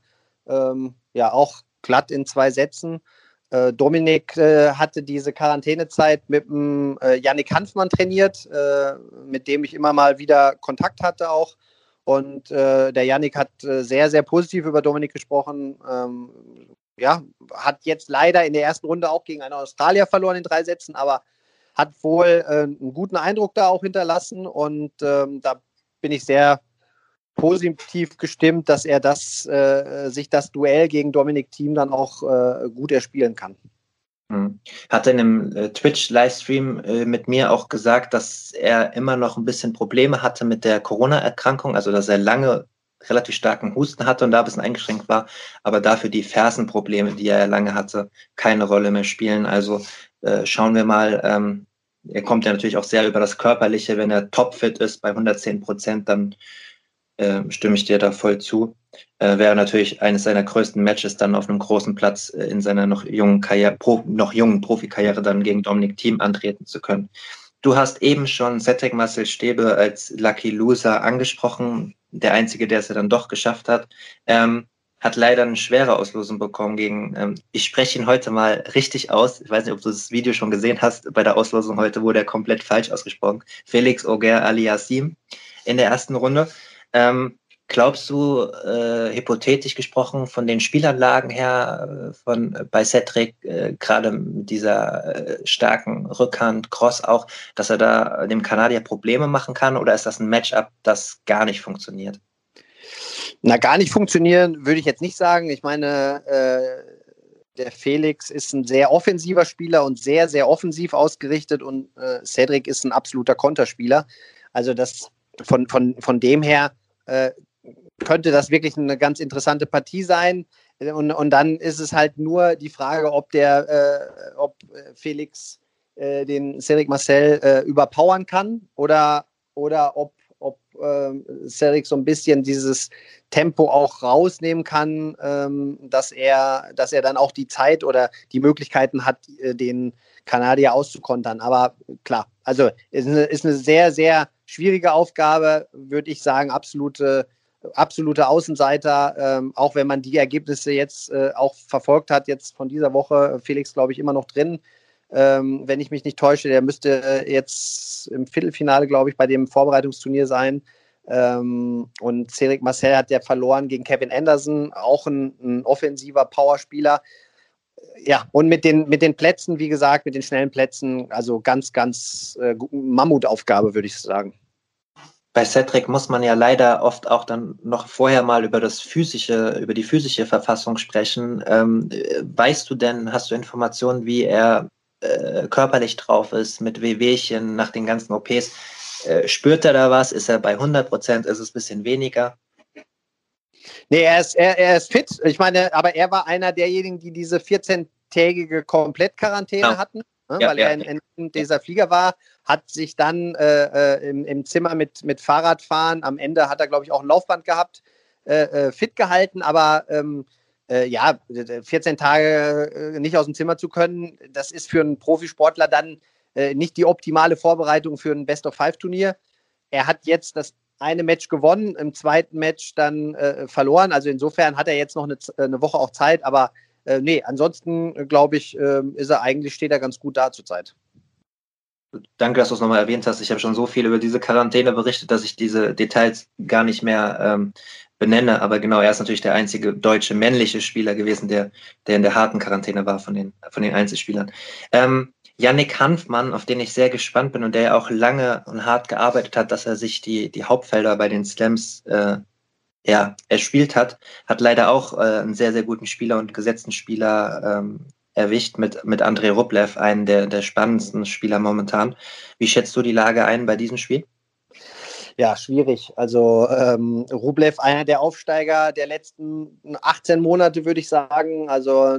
Ähm, ja, auch glatt in zwei Sätzen. Äh, Dominik äh, hatte diese Quarantänezeit mit dem äh, Yannick Hanfmann trainiert, äh, mit dem ich immer mal wieder Kontakt hatte auch. Und äh, der Yannick hat äh, sehr, sehr positiv über Dominik gesprochen. Ähm, ja, hat jetzt leider in der ersten Runde auch gegen einen Australier verloren in drei Sätzen, aber hat wohl einen guten Eindruck da auch hinterlassen. Und ähm, da bin ich sehr positiv gestimmt, dass er das, äh, sich das Duell gegen Dominik Thiem dann auch äh, gut erspielen kann. Hm. Hat in einem äh, Twitch-Livestream äh, mit mir auch gesagt, dass er immer noch ein bisschen Probleme hatte mit der Corona-Erkrankung, also dass er lange relativ starken Husten hatte und da ein bisschen eingeschränkt war, aber dafür die Fersenprobleme, die er lange hatte, keine Rolle mehr spielen. Also äh, schauen wir mal, ähm, er kommt ja natürlich auch sehr über das Körperliche, wenn er topfit ist bei 110 Prozent, dann äh, stimme ich dir da voll zu. Äh, wäre natürlich eines seiner größten Matches dann auf einem großen Platz äh, in seiner noch jungen Karriere, Pro, noch jungen Profikarriere dann gegen Dominik Thiem antreten zu können. Du hast eben schon Cedric Marcel Stäbe als Lucky Loser angesprochen, der einzige, der es ja dann doch geschafft hat. Ähm, hat leider eine schwere Auslosung bekommen gegen, ähm, ich spreche ihn heute mal richtig aus. Ich weiß nicht, ob du das Video schon gesehen hast. Bei der Auslosung heute wurde er komplett falsch ausgesprochen. Felix Auger Aliassim in der ersten Runde. Ähm, glaubst du, äh, hypothetisch gesprochen, von den Spielanlagen her, äh, von äh, bei Cedric, äh, gerade mit dieser äh, starken Rückhand, Cross auch, dass er da dem Kanadier Probleme machen kann? Oder ist das ein Matchup, das gar nicht funktioniert? Na, gar nicht funktionieren würde ich jetzt nicht sagen. Ich meine, äh, der Felix ist ein sehr offensiver Spieler und sehr, sehr offensiv ausgerichtet und äh, Cedric ist ein absoluter Konterspieler. Also das von, von, von dem her äh, könnte das wirklich eine ganz interessante Partie sein. Und, und dann ist es halt nur die Frage, ob der, äh, ob Felix äh, den Cedric Marcel äh, überpowern kann oder, oder ob ob äh, Cedric so ein bisschen dieses Tempo auch rausnehmen kann, ähm, dass er, dass er dann auch die Zeit oder die Möglichkeiten hat, äh, den Kanadier auszukontern. Aber klar, also ist eine, ist eine sehr, sehr schwierige Aufgabe, würde ich sagen, absolute, absolute Außenseiter, ähm, auch wenn man die Ergebnisse jetzt äh, auch verfolgt hat, jetzt von dieser Woche, Felix, glaube ich, immer noch drin. Ähm, wenn ich mich nicht täusche, der müsste äh, jetzt im Viertelfinale, glaube ich, bei dem Vorbereitungsturnier sein. Ähm, und Cedric Marcel hat ja verloren gegen Kevin Anderson, auch ein, ein offensiver Powerspieler. Ja, und mit den, mit den Plätzen, wie gesagt, mit den schnellen Plätzen, also ganz, ganz äh, Mammutaufgabe, würde ich sagen. Bei Cedric muss man ja leider oft auch dann noch vorher mal über das physische, über die physische Verfassung sprechen. Ähm, weißt du denn, hast du Informationen, wie er äh, körperlich drauf ist, mit Wehwehchen nach den ganzen OPs? Äh, spürt er da was? Ist er bei 100 Prozent? Ist es ein bisschen weniger? Nee, er ist, er, er ist fit. Ich meine, aber er war einer derjenigen, die diese 14-tägige Komplettquarantäne ja. hatten, ne, ja, weil ja. er in, in, dieser Flieger war, hat sich dann äh, äh, im, im, Zimmer mit, mit Fahrradfahren, am Ende hat er, glaube ich, auch ein Laufband gehabt, äh, äh fit gehalten, aber ähm, äh, ja, 14 Tage nicht aus dem Zimmer zu können, das ist für einen Profisportler dann nicht die optimale Vorbereitung für ein Best-of-Five-Turnier. Er hat jetzt das eine Match gewonnen, im zweiten Match dann äh, verloren. Also insofern hat er jetzt noch eine, äh, eine Woche auch Zeit, aber äh, nee, ansonsten äh, glaube ich, äh, ist er eigentlich, steht er ganz gut da zurzeit. Danke, dass du es nochmal erwähnt hast. Ich habe schon so viel über diese Quarantäne berichtet, dass ich diese Details gar nicht mehr ähm, benenne. Aber genau, er ist natürlich der einzige deutsche männliche Spieler gewesen, der, der in der harten Quarantäne war von den, von den Einzelspielern. Ähm, Yannick Hanfmann, auf den ich sehr gespannt bin und der ja auch lange und hart gearbeitet hat, dass er sich die, die Hauptfelder bei den Slams äh, ja, erspielt hat, hat leider auch äh, einen sehr, sehr guten Spieler und gesetzten Spieler ähm, erwischt mit, mit Andrei Rublev, einen der, der spannendsten Spieler momentan. Wie schätzt du die Lage ein bei diesem Spiel? Ja, schwierig. Also ähm, Rublev, einer der Aufsteiger der letzten 18 Monate, würde ich sagen. Also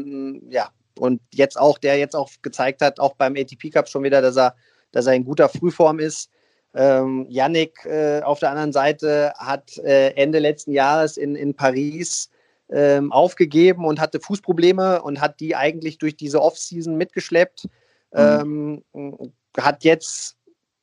ja, und jetzt auch, der jetzt auch gezeigt hat, auch beim ATP Cup schon wieder, dass er, dass er in guter Frühform ist. Ähm, Yannick äh, auf der anderen Seite hat äh, Ende letzten Jahres in, in Paris ähm, aufgegeben und hatte Fußprobleme und hat die eigentlich durch diese Offseason mitgeschleppt. Mhm. Ähm, hat jetzt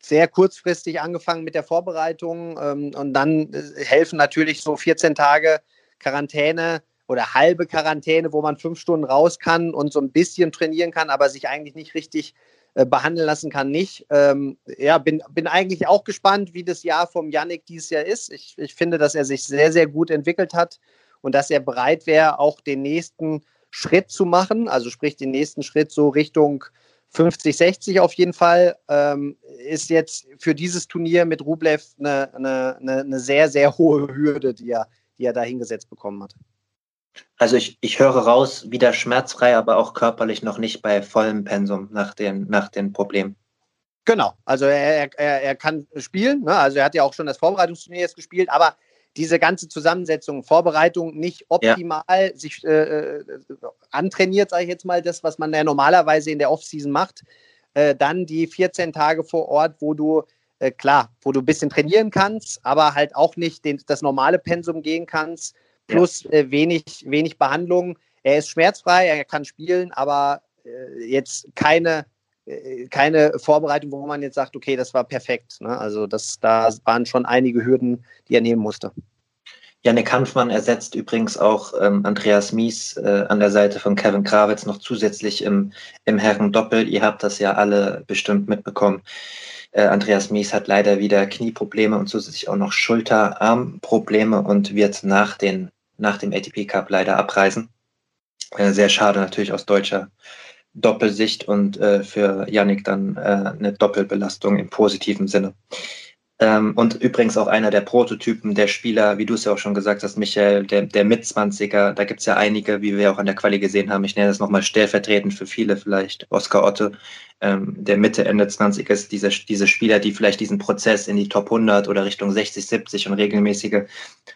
sehr kurzfristig angefangen mit der Vorbereitung ähm, und dann äh, helfen natürlich so 14 Tage Quarantäne oder halbe Quarantäne, wo man fünf Stunden raus kann und so ein bisschen trainieren kann, aber sich eigentlich nicht richtig äh, behandeln lassen kann, nicht. Ähm, ja, bin, bin eigentlich auch gespannt, wie das Jahr vom Yannick dieses Jahr ist. Ich, ich finde, dass er sich sehr, sehr gut entwickelt hat und dass er bereit wäre, auch den nächsten Schritt zu machen, also sprich den nächsten Schritt so Richtung 50, 60 auf jeden Fall, ähm, ist jetzt für dieses Turnier mit Rublev eine, eine, eine, sehr, sehr hohe Hürde, die er, die er da hingesetzt bekommen hat. Also ich, ich höre raus, wieder schmerzfrei, aber auch körperlich noch nicht bei vollem Pensum nach den, nach den Problemen. Genau, also er, er, er kann spielen, ne? also er hat ja auch schon das Vorbereitungsturnier jetzt gespielt, aber diese ganze Zusammensetzung, Vorbereitung nicht optimal ja. sich äh, äh antrainiert, sage ich jetzt mal, das, was man ja normalerweise in der Offseason macht. Äh, dann die 14 Tage vor Ort, wo du, äh, klar, wo du ein bisschen trainieren kannst, aber halt auch nicht den, das normale Pensum gehen kannst plus ja. äh, wenig, wenig Behandlung. Er ist schmerzfrei, er kann spielen, aber äh, jetzt keine, keine Vorbereitung, wo man jetzt sagt, okay, das war perfekt. Ne? Also das, da waren schon einige Hürden, die er nehmen musste. Janik Hanfmann ersetzt übrigens auch ähm, Andreas Mies äh, an der Seite von Kevin Krawitz noch zusätzlich im, im Herren-Doppel. Ihr habt das ja alle bestimmt mitbekommen. Äh, Andreas Mies hat leider wieder Knieprobleme und zusätzlich auch noch Schulter-Armprobleme und wird nach den nach dem ATP Cup leider abreisen. Äh, sehr schade natürlich aus deutscher Doppelsicht und äh, für Yannick dann äh, eine Doppelbelastung im positiven Sinne. Ähm, und übrigens auch einer der Prototypen der Spieler, wie du es ja auch schon gesagt hast, Michael, der, der Mitzwanziger, da gibt es ja einige, wie wir auch an der Quali gesehen haben. Ich nenne das nochmal stellvertretend für viele vielleicht. Oskar Otte, ähm, der Mitte, Ende 20 ist, diese, diese Spieler, die vielleicht diesen Prozess in die Top 100 oder Richtung 60, 70 und regelmäßige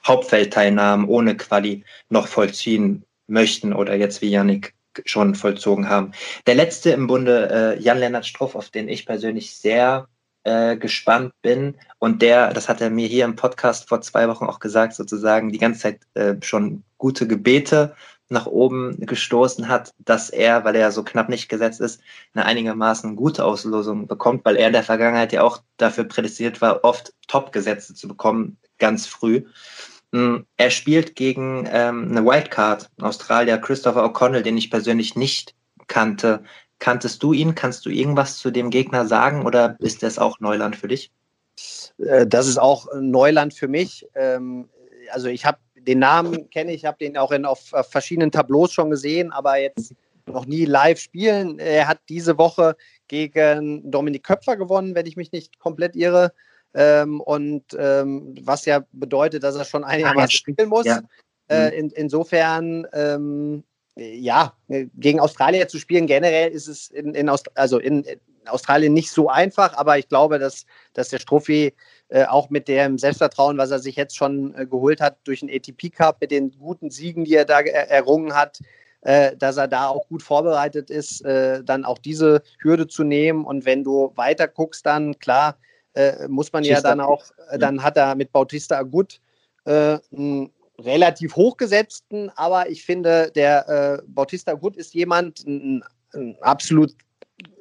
Hauptfeldteilnahmen ohne Quali noch vollziehen möchten oder jetzt wie Yannick schon vollzogen haben. Der letzte im Bunde, äh, Jan-Lennart Struff, auf den ich persönlich sehr äh, gespannt bin und der, das hat er mir hier im Podcast vor zwei Wochen auch gesagt, sozusagen die ganze Zeit äh, schon gute Gebete nach oben gestoßen hat, dass er, weil er so knapp nicht gesetzt ist, eine einigermaßen gute Auslosung bekommt, weil er in der Vergangenheit ja auch dafür prädestiniert war, oft Top-Gesetze zu bekommen, ganz früh. Hm, er spielt gegen ähm, eine Wildcard, Australier, Christopher O'Connell, den ich persönlich nicht kannte. Kanntest du ihn? Kannst du irgendwas zu dem Gegner sagen oder ist das auch Neuland für dich? Äh, das ist auch Neuland für mich. Ähm, also ich habe den Namen kenne ich, habe den auch in, auf, auf, verschiedenen Tableaus schon gesehen, aber jetzt noch nie live spielen. Er hat diese Woche gegen Dominik Köpfer gewonnen, wenn ich mich nicht komplett irre. Ähm, und ähm, was ja bedeutet, dass er schon einigermaßen spielen muss. Ja. Äh, mhm. in, insofern, ähm, ja, gegen Australier zu spielen, generell ist es in, in, Aust also in, Australien nicht so einfach, aber ich glaube, dass, dass der Strophi äh, auch mit dem Selbstvertrauen, was er sich jetzt schon äh, geholt hat durch den ATP Cup, mit den guten Siegen, die er da errungen hat, äh, dass er da auch gut vorbereitet ist, äh, dann auch diese Hürde zu nehmen. Und wenn du weiter guckst, dann klar, äh, muss man Schießt ja dann auch, dann hat er mit Bautista Agut einen relativ hochgesetzten, aber ich finde, der Bautista Agut ist jemand, ein, ein absolut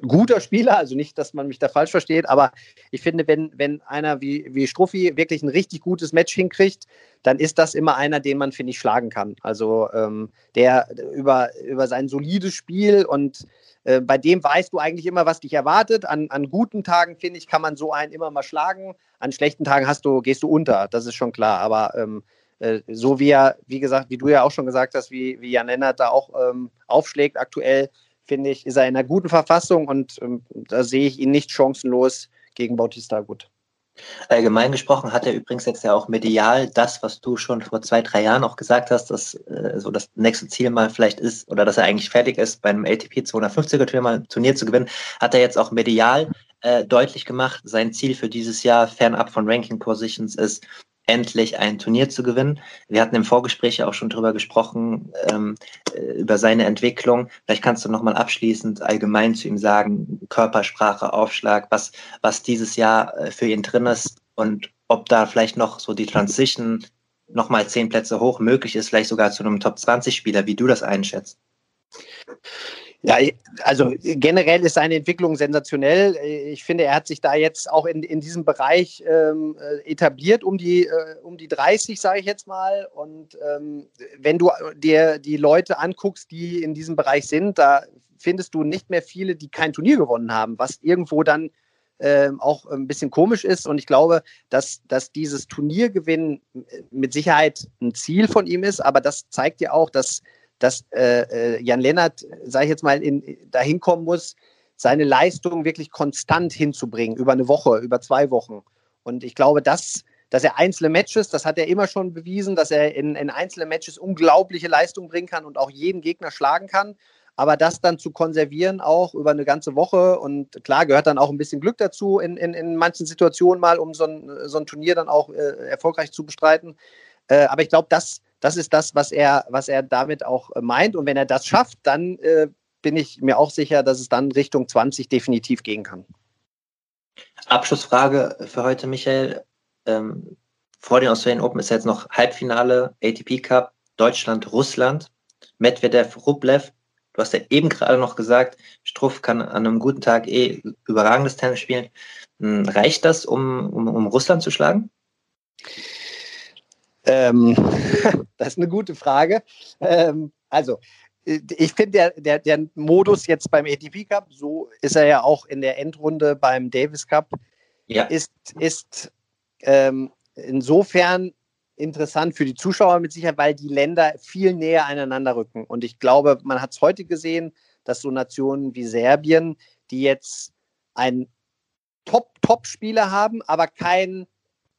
guter Spieler, also nicht, dass man mich da falsch versteht, aber ich finde, wenn, wenn einer wie, wie Struffi wirklich ein richtig gutes Match hinkriegt, dann ist das immer einer, den man, finde ich, schlagen kann. Also ähm, der über, über sein solides Spiel und äh, bei dem weißt du eigentlich immer, was dich erwartet. An, an guten Tagen, finde ich, kann man so einen immer mal schlagen. An schlechten Tagen hast du, gehst du unter, das ist schon klar. Aber ähm, äh, so wie er, wie gesagt, wie du ja auch schon gesagt hast, wie, wie Jan Lennart da auch ähm, aufschlägt aktuell, finde ich, ist er in einer guten Verfassung und ähm, da sehe ich ihn nicht chancenlos gegen Bautista gut. Allgemein gesprochen hat er übrigens jetzt ja auch medial das, was du schon vor zwei, drei Jahren auch gesagt hast, dass äh, so das nächste Ziel mal vielleicht ist oder dass er eigentlich fertig ist, bei einem ATP 250er Turnier mal ein Turnier zu gewinnen, hat er jetzt auch medial äh, deutlich gemacht. Sein Ziel für dieses Jahr fernab von Ranking Positions ist, endlich ein Turnier zu gewinnen. Wir hatten im Vorgespräch ja auch schon drüber gesprochen, ähm, äh, über seine Entwicklung. Vielleicht kannst du nochmal abschließend allgemein zu ihm sagen, Körpersprache, Aufschlag, was, was dieses Jahr äh, für ihn drin ist und ob da vielleicht noch so die Transition nochmal zehn Plätze hoch möglich ist, vielleicht sogar zu einem Top 20 Spieler, wie du das einschätzt. Ja, also generell ist seine Entwicklung sensationell. Ich finde, er hat sich da jetzt auch in, in diesem Bereich ähm, äh, etabliert, um die, äh, um die 30, sage ich jetzt mal. Und ähm, wenn du dir die Leute anguckst, die in diesem Bereich sind, da findest du nicht mehr viele, die kein Turnier gewonnen haben, was irgendwo dann ähm, auch ein bisschen komisch ist. Und ich glaube, dass, dass dieses Turniergewinn mit Sicherheit ein Ziel von ihm ist, aber das zeigt ja auch, dass dass äh, äh, Jan Lennart, sage ich jetzt mal, in, dahin kommen muss, seine Leistung wirklich konstant hinzubringen, über eine Woche, über zwei Wochen. Und ich glaube, dass, dass er einzelne Matches, das hat er immer schon bewiesen, dass er in, in einzelnen Matches unglaubliche Leistung bringen kann und auch jeden Gegner schlagen kann. Aber das dann zu konservieren, auch über eine ganze Woche und klar gehört dann auch ein bisschen Glück dazu in, in, in manchen Situationen mal, um so ein, so ein Turnier dann auch äh, erfolgreich zu bestreiten. Äh, aber ich glaube, das, das ist das, was er, was er damit auch äh, meint. Und wenn er das schafft, dann äh, bin ich mir auch sicher, dass es dann Richtung 20 definitiv gehen kann. Abschlussfrage für heute, Michael. Ähm, vor den Australian Open ist jetzt noch Halbfinale ATP Cup Deutschland, Russland. Medvedev, Rublev. Du hast ja eben gerade noch gesagt, Struff kann an einem guten Tag eh überragendes Tennis spielen. Hm, reicht das, um, um, um Russland zu schlagen? Ähm, das ist eine gute Frage. Ähm, also, äh, ich finde, der, der, der Modus jetzt beim ATP Cup, so ist er ja auch in der Endrunde beim Davis Cup, ja. ist, ist ähm, insofern interessant für die Zuschauer mit Sicherheit, weil die Länder viel näher aneinander rücken. Und ich glaube, man hat es heute gesehen, dass so Nationen wie Serbien, die jetzt einen Top-Top-Spieler haben, aber keinen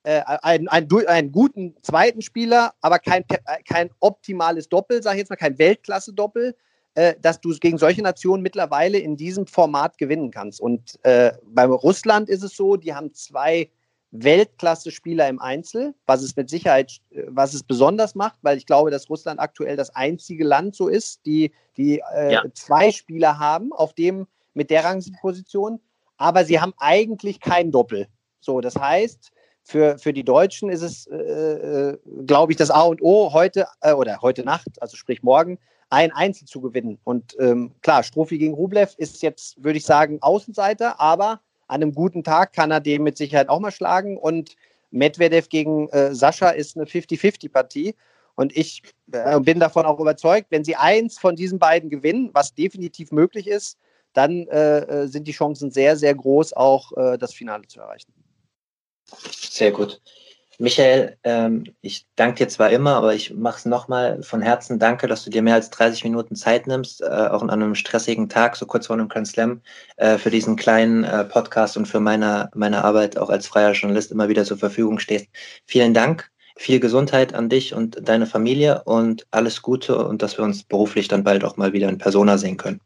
äh, einen, einen, einen, guten zweiten Spieler, aber kein, äh, kein optimales Doppel, sage ich jetzt mal, kein Weltklasse-Doppel, äh, dass du gegen solche Nationen mittlerweile in diesem Format gewinnen kannst. Und äh, beim Russland ist es so, die haben zwei Weltklasse-Spieler im Einzel, was es mit Sicherheit, äh, was es besonders macht, weil ich glaube, dass Russland aktuell das einzige Land so ist, die, die äh, ja. zwei Spieler haben, auf dem mit der Rangposition aber sie haben eigentlich kein Doppel. So, das heißt, für, für die Deutschen ist es, äh, äh, glaube ich, das A und O heute äh, oder heute Nacht, also sprich morgen, ein Einzel zu gewinnen. Und ähm, klar, Strophi gegen Rublev ist jetzt, würde ich sagen, Außenseiter, aber an einem guten Tag kann er den mit Sicherheit auch mal schlagen. Und Medvedev gegen äh, Sascha ist eine 50-50-Partie. Und ich äh, bin davon auch überzeugt, wenn sie eins von diesen beiden gewinnen, was definitiv möglich ist, dann äh, sind die Chancen sehr, sehr groß, auch das Finale zu erreichen. Sehr gut. Michael, ähm, ich danke dir zwar immer, aber ich mache es nochmal von Herzen. Danke, dass du dir mehr als 30 Minuten Zeit nimmst, äh, auch an einem stressigen Tag, so kurz vor einem Grand Slam, äh, für diesen kleinen äh, Podcast und für meine, meine Arbeit auch als freier Journalist immer wieder zur Verfügung stehst. Vielen Dank, viel Gesundheit an dich und deine Familie und alles Gute und dass wir uns beruflich dann bald auch mal wieder in Persona sehen können.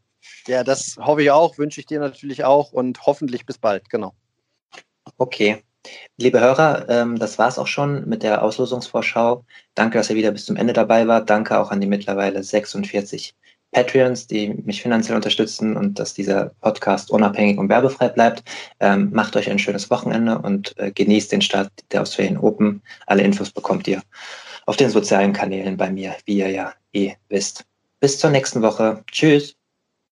Ja, das hoffe ich auch, wünsche ich dir natürlich auch und hoffentlich bis bald, genau. Okay. Liebe Hörer, ähm, das war es auch schon mit der Auslosungsvorschau. Danke, dass ihr wieder bis zum Ende dabei wart. Danke auch an die mittlerweile 46 Patreons, die mich finanziell unterstützen und dass dieser Podcast unabhängig und werbefrei bleibt. Ähm, macht euch ein schönes Wochenende und äh, genießt den Start der Australian Open. Alle Infos bekommt ihr auf den sozialen Kanälen bei mir, wie ihr ja eh wisst. Bis zur nächsten Woche. Tschüss.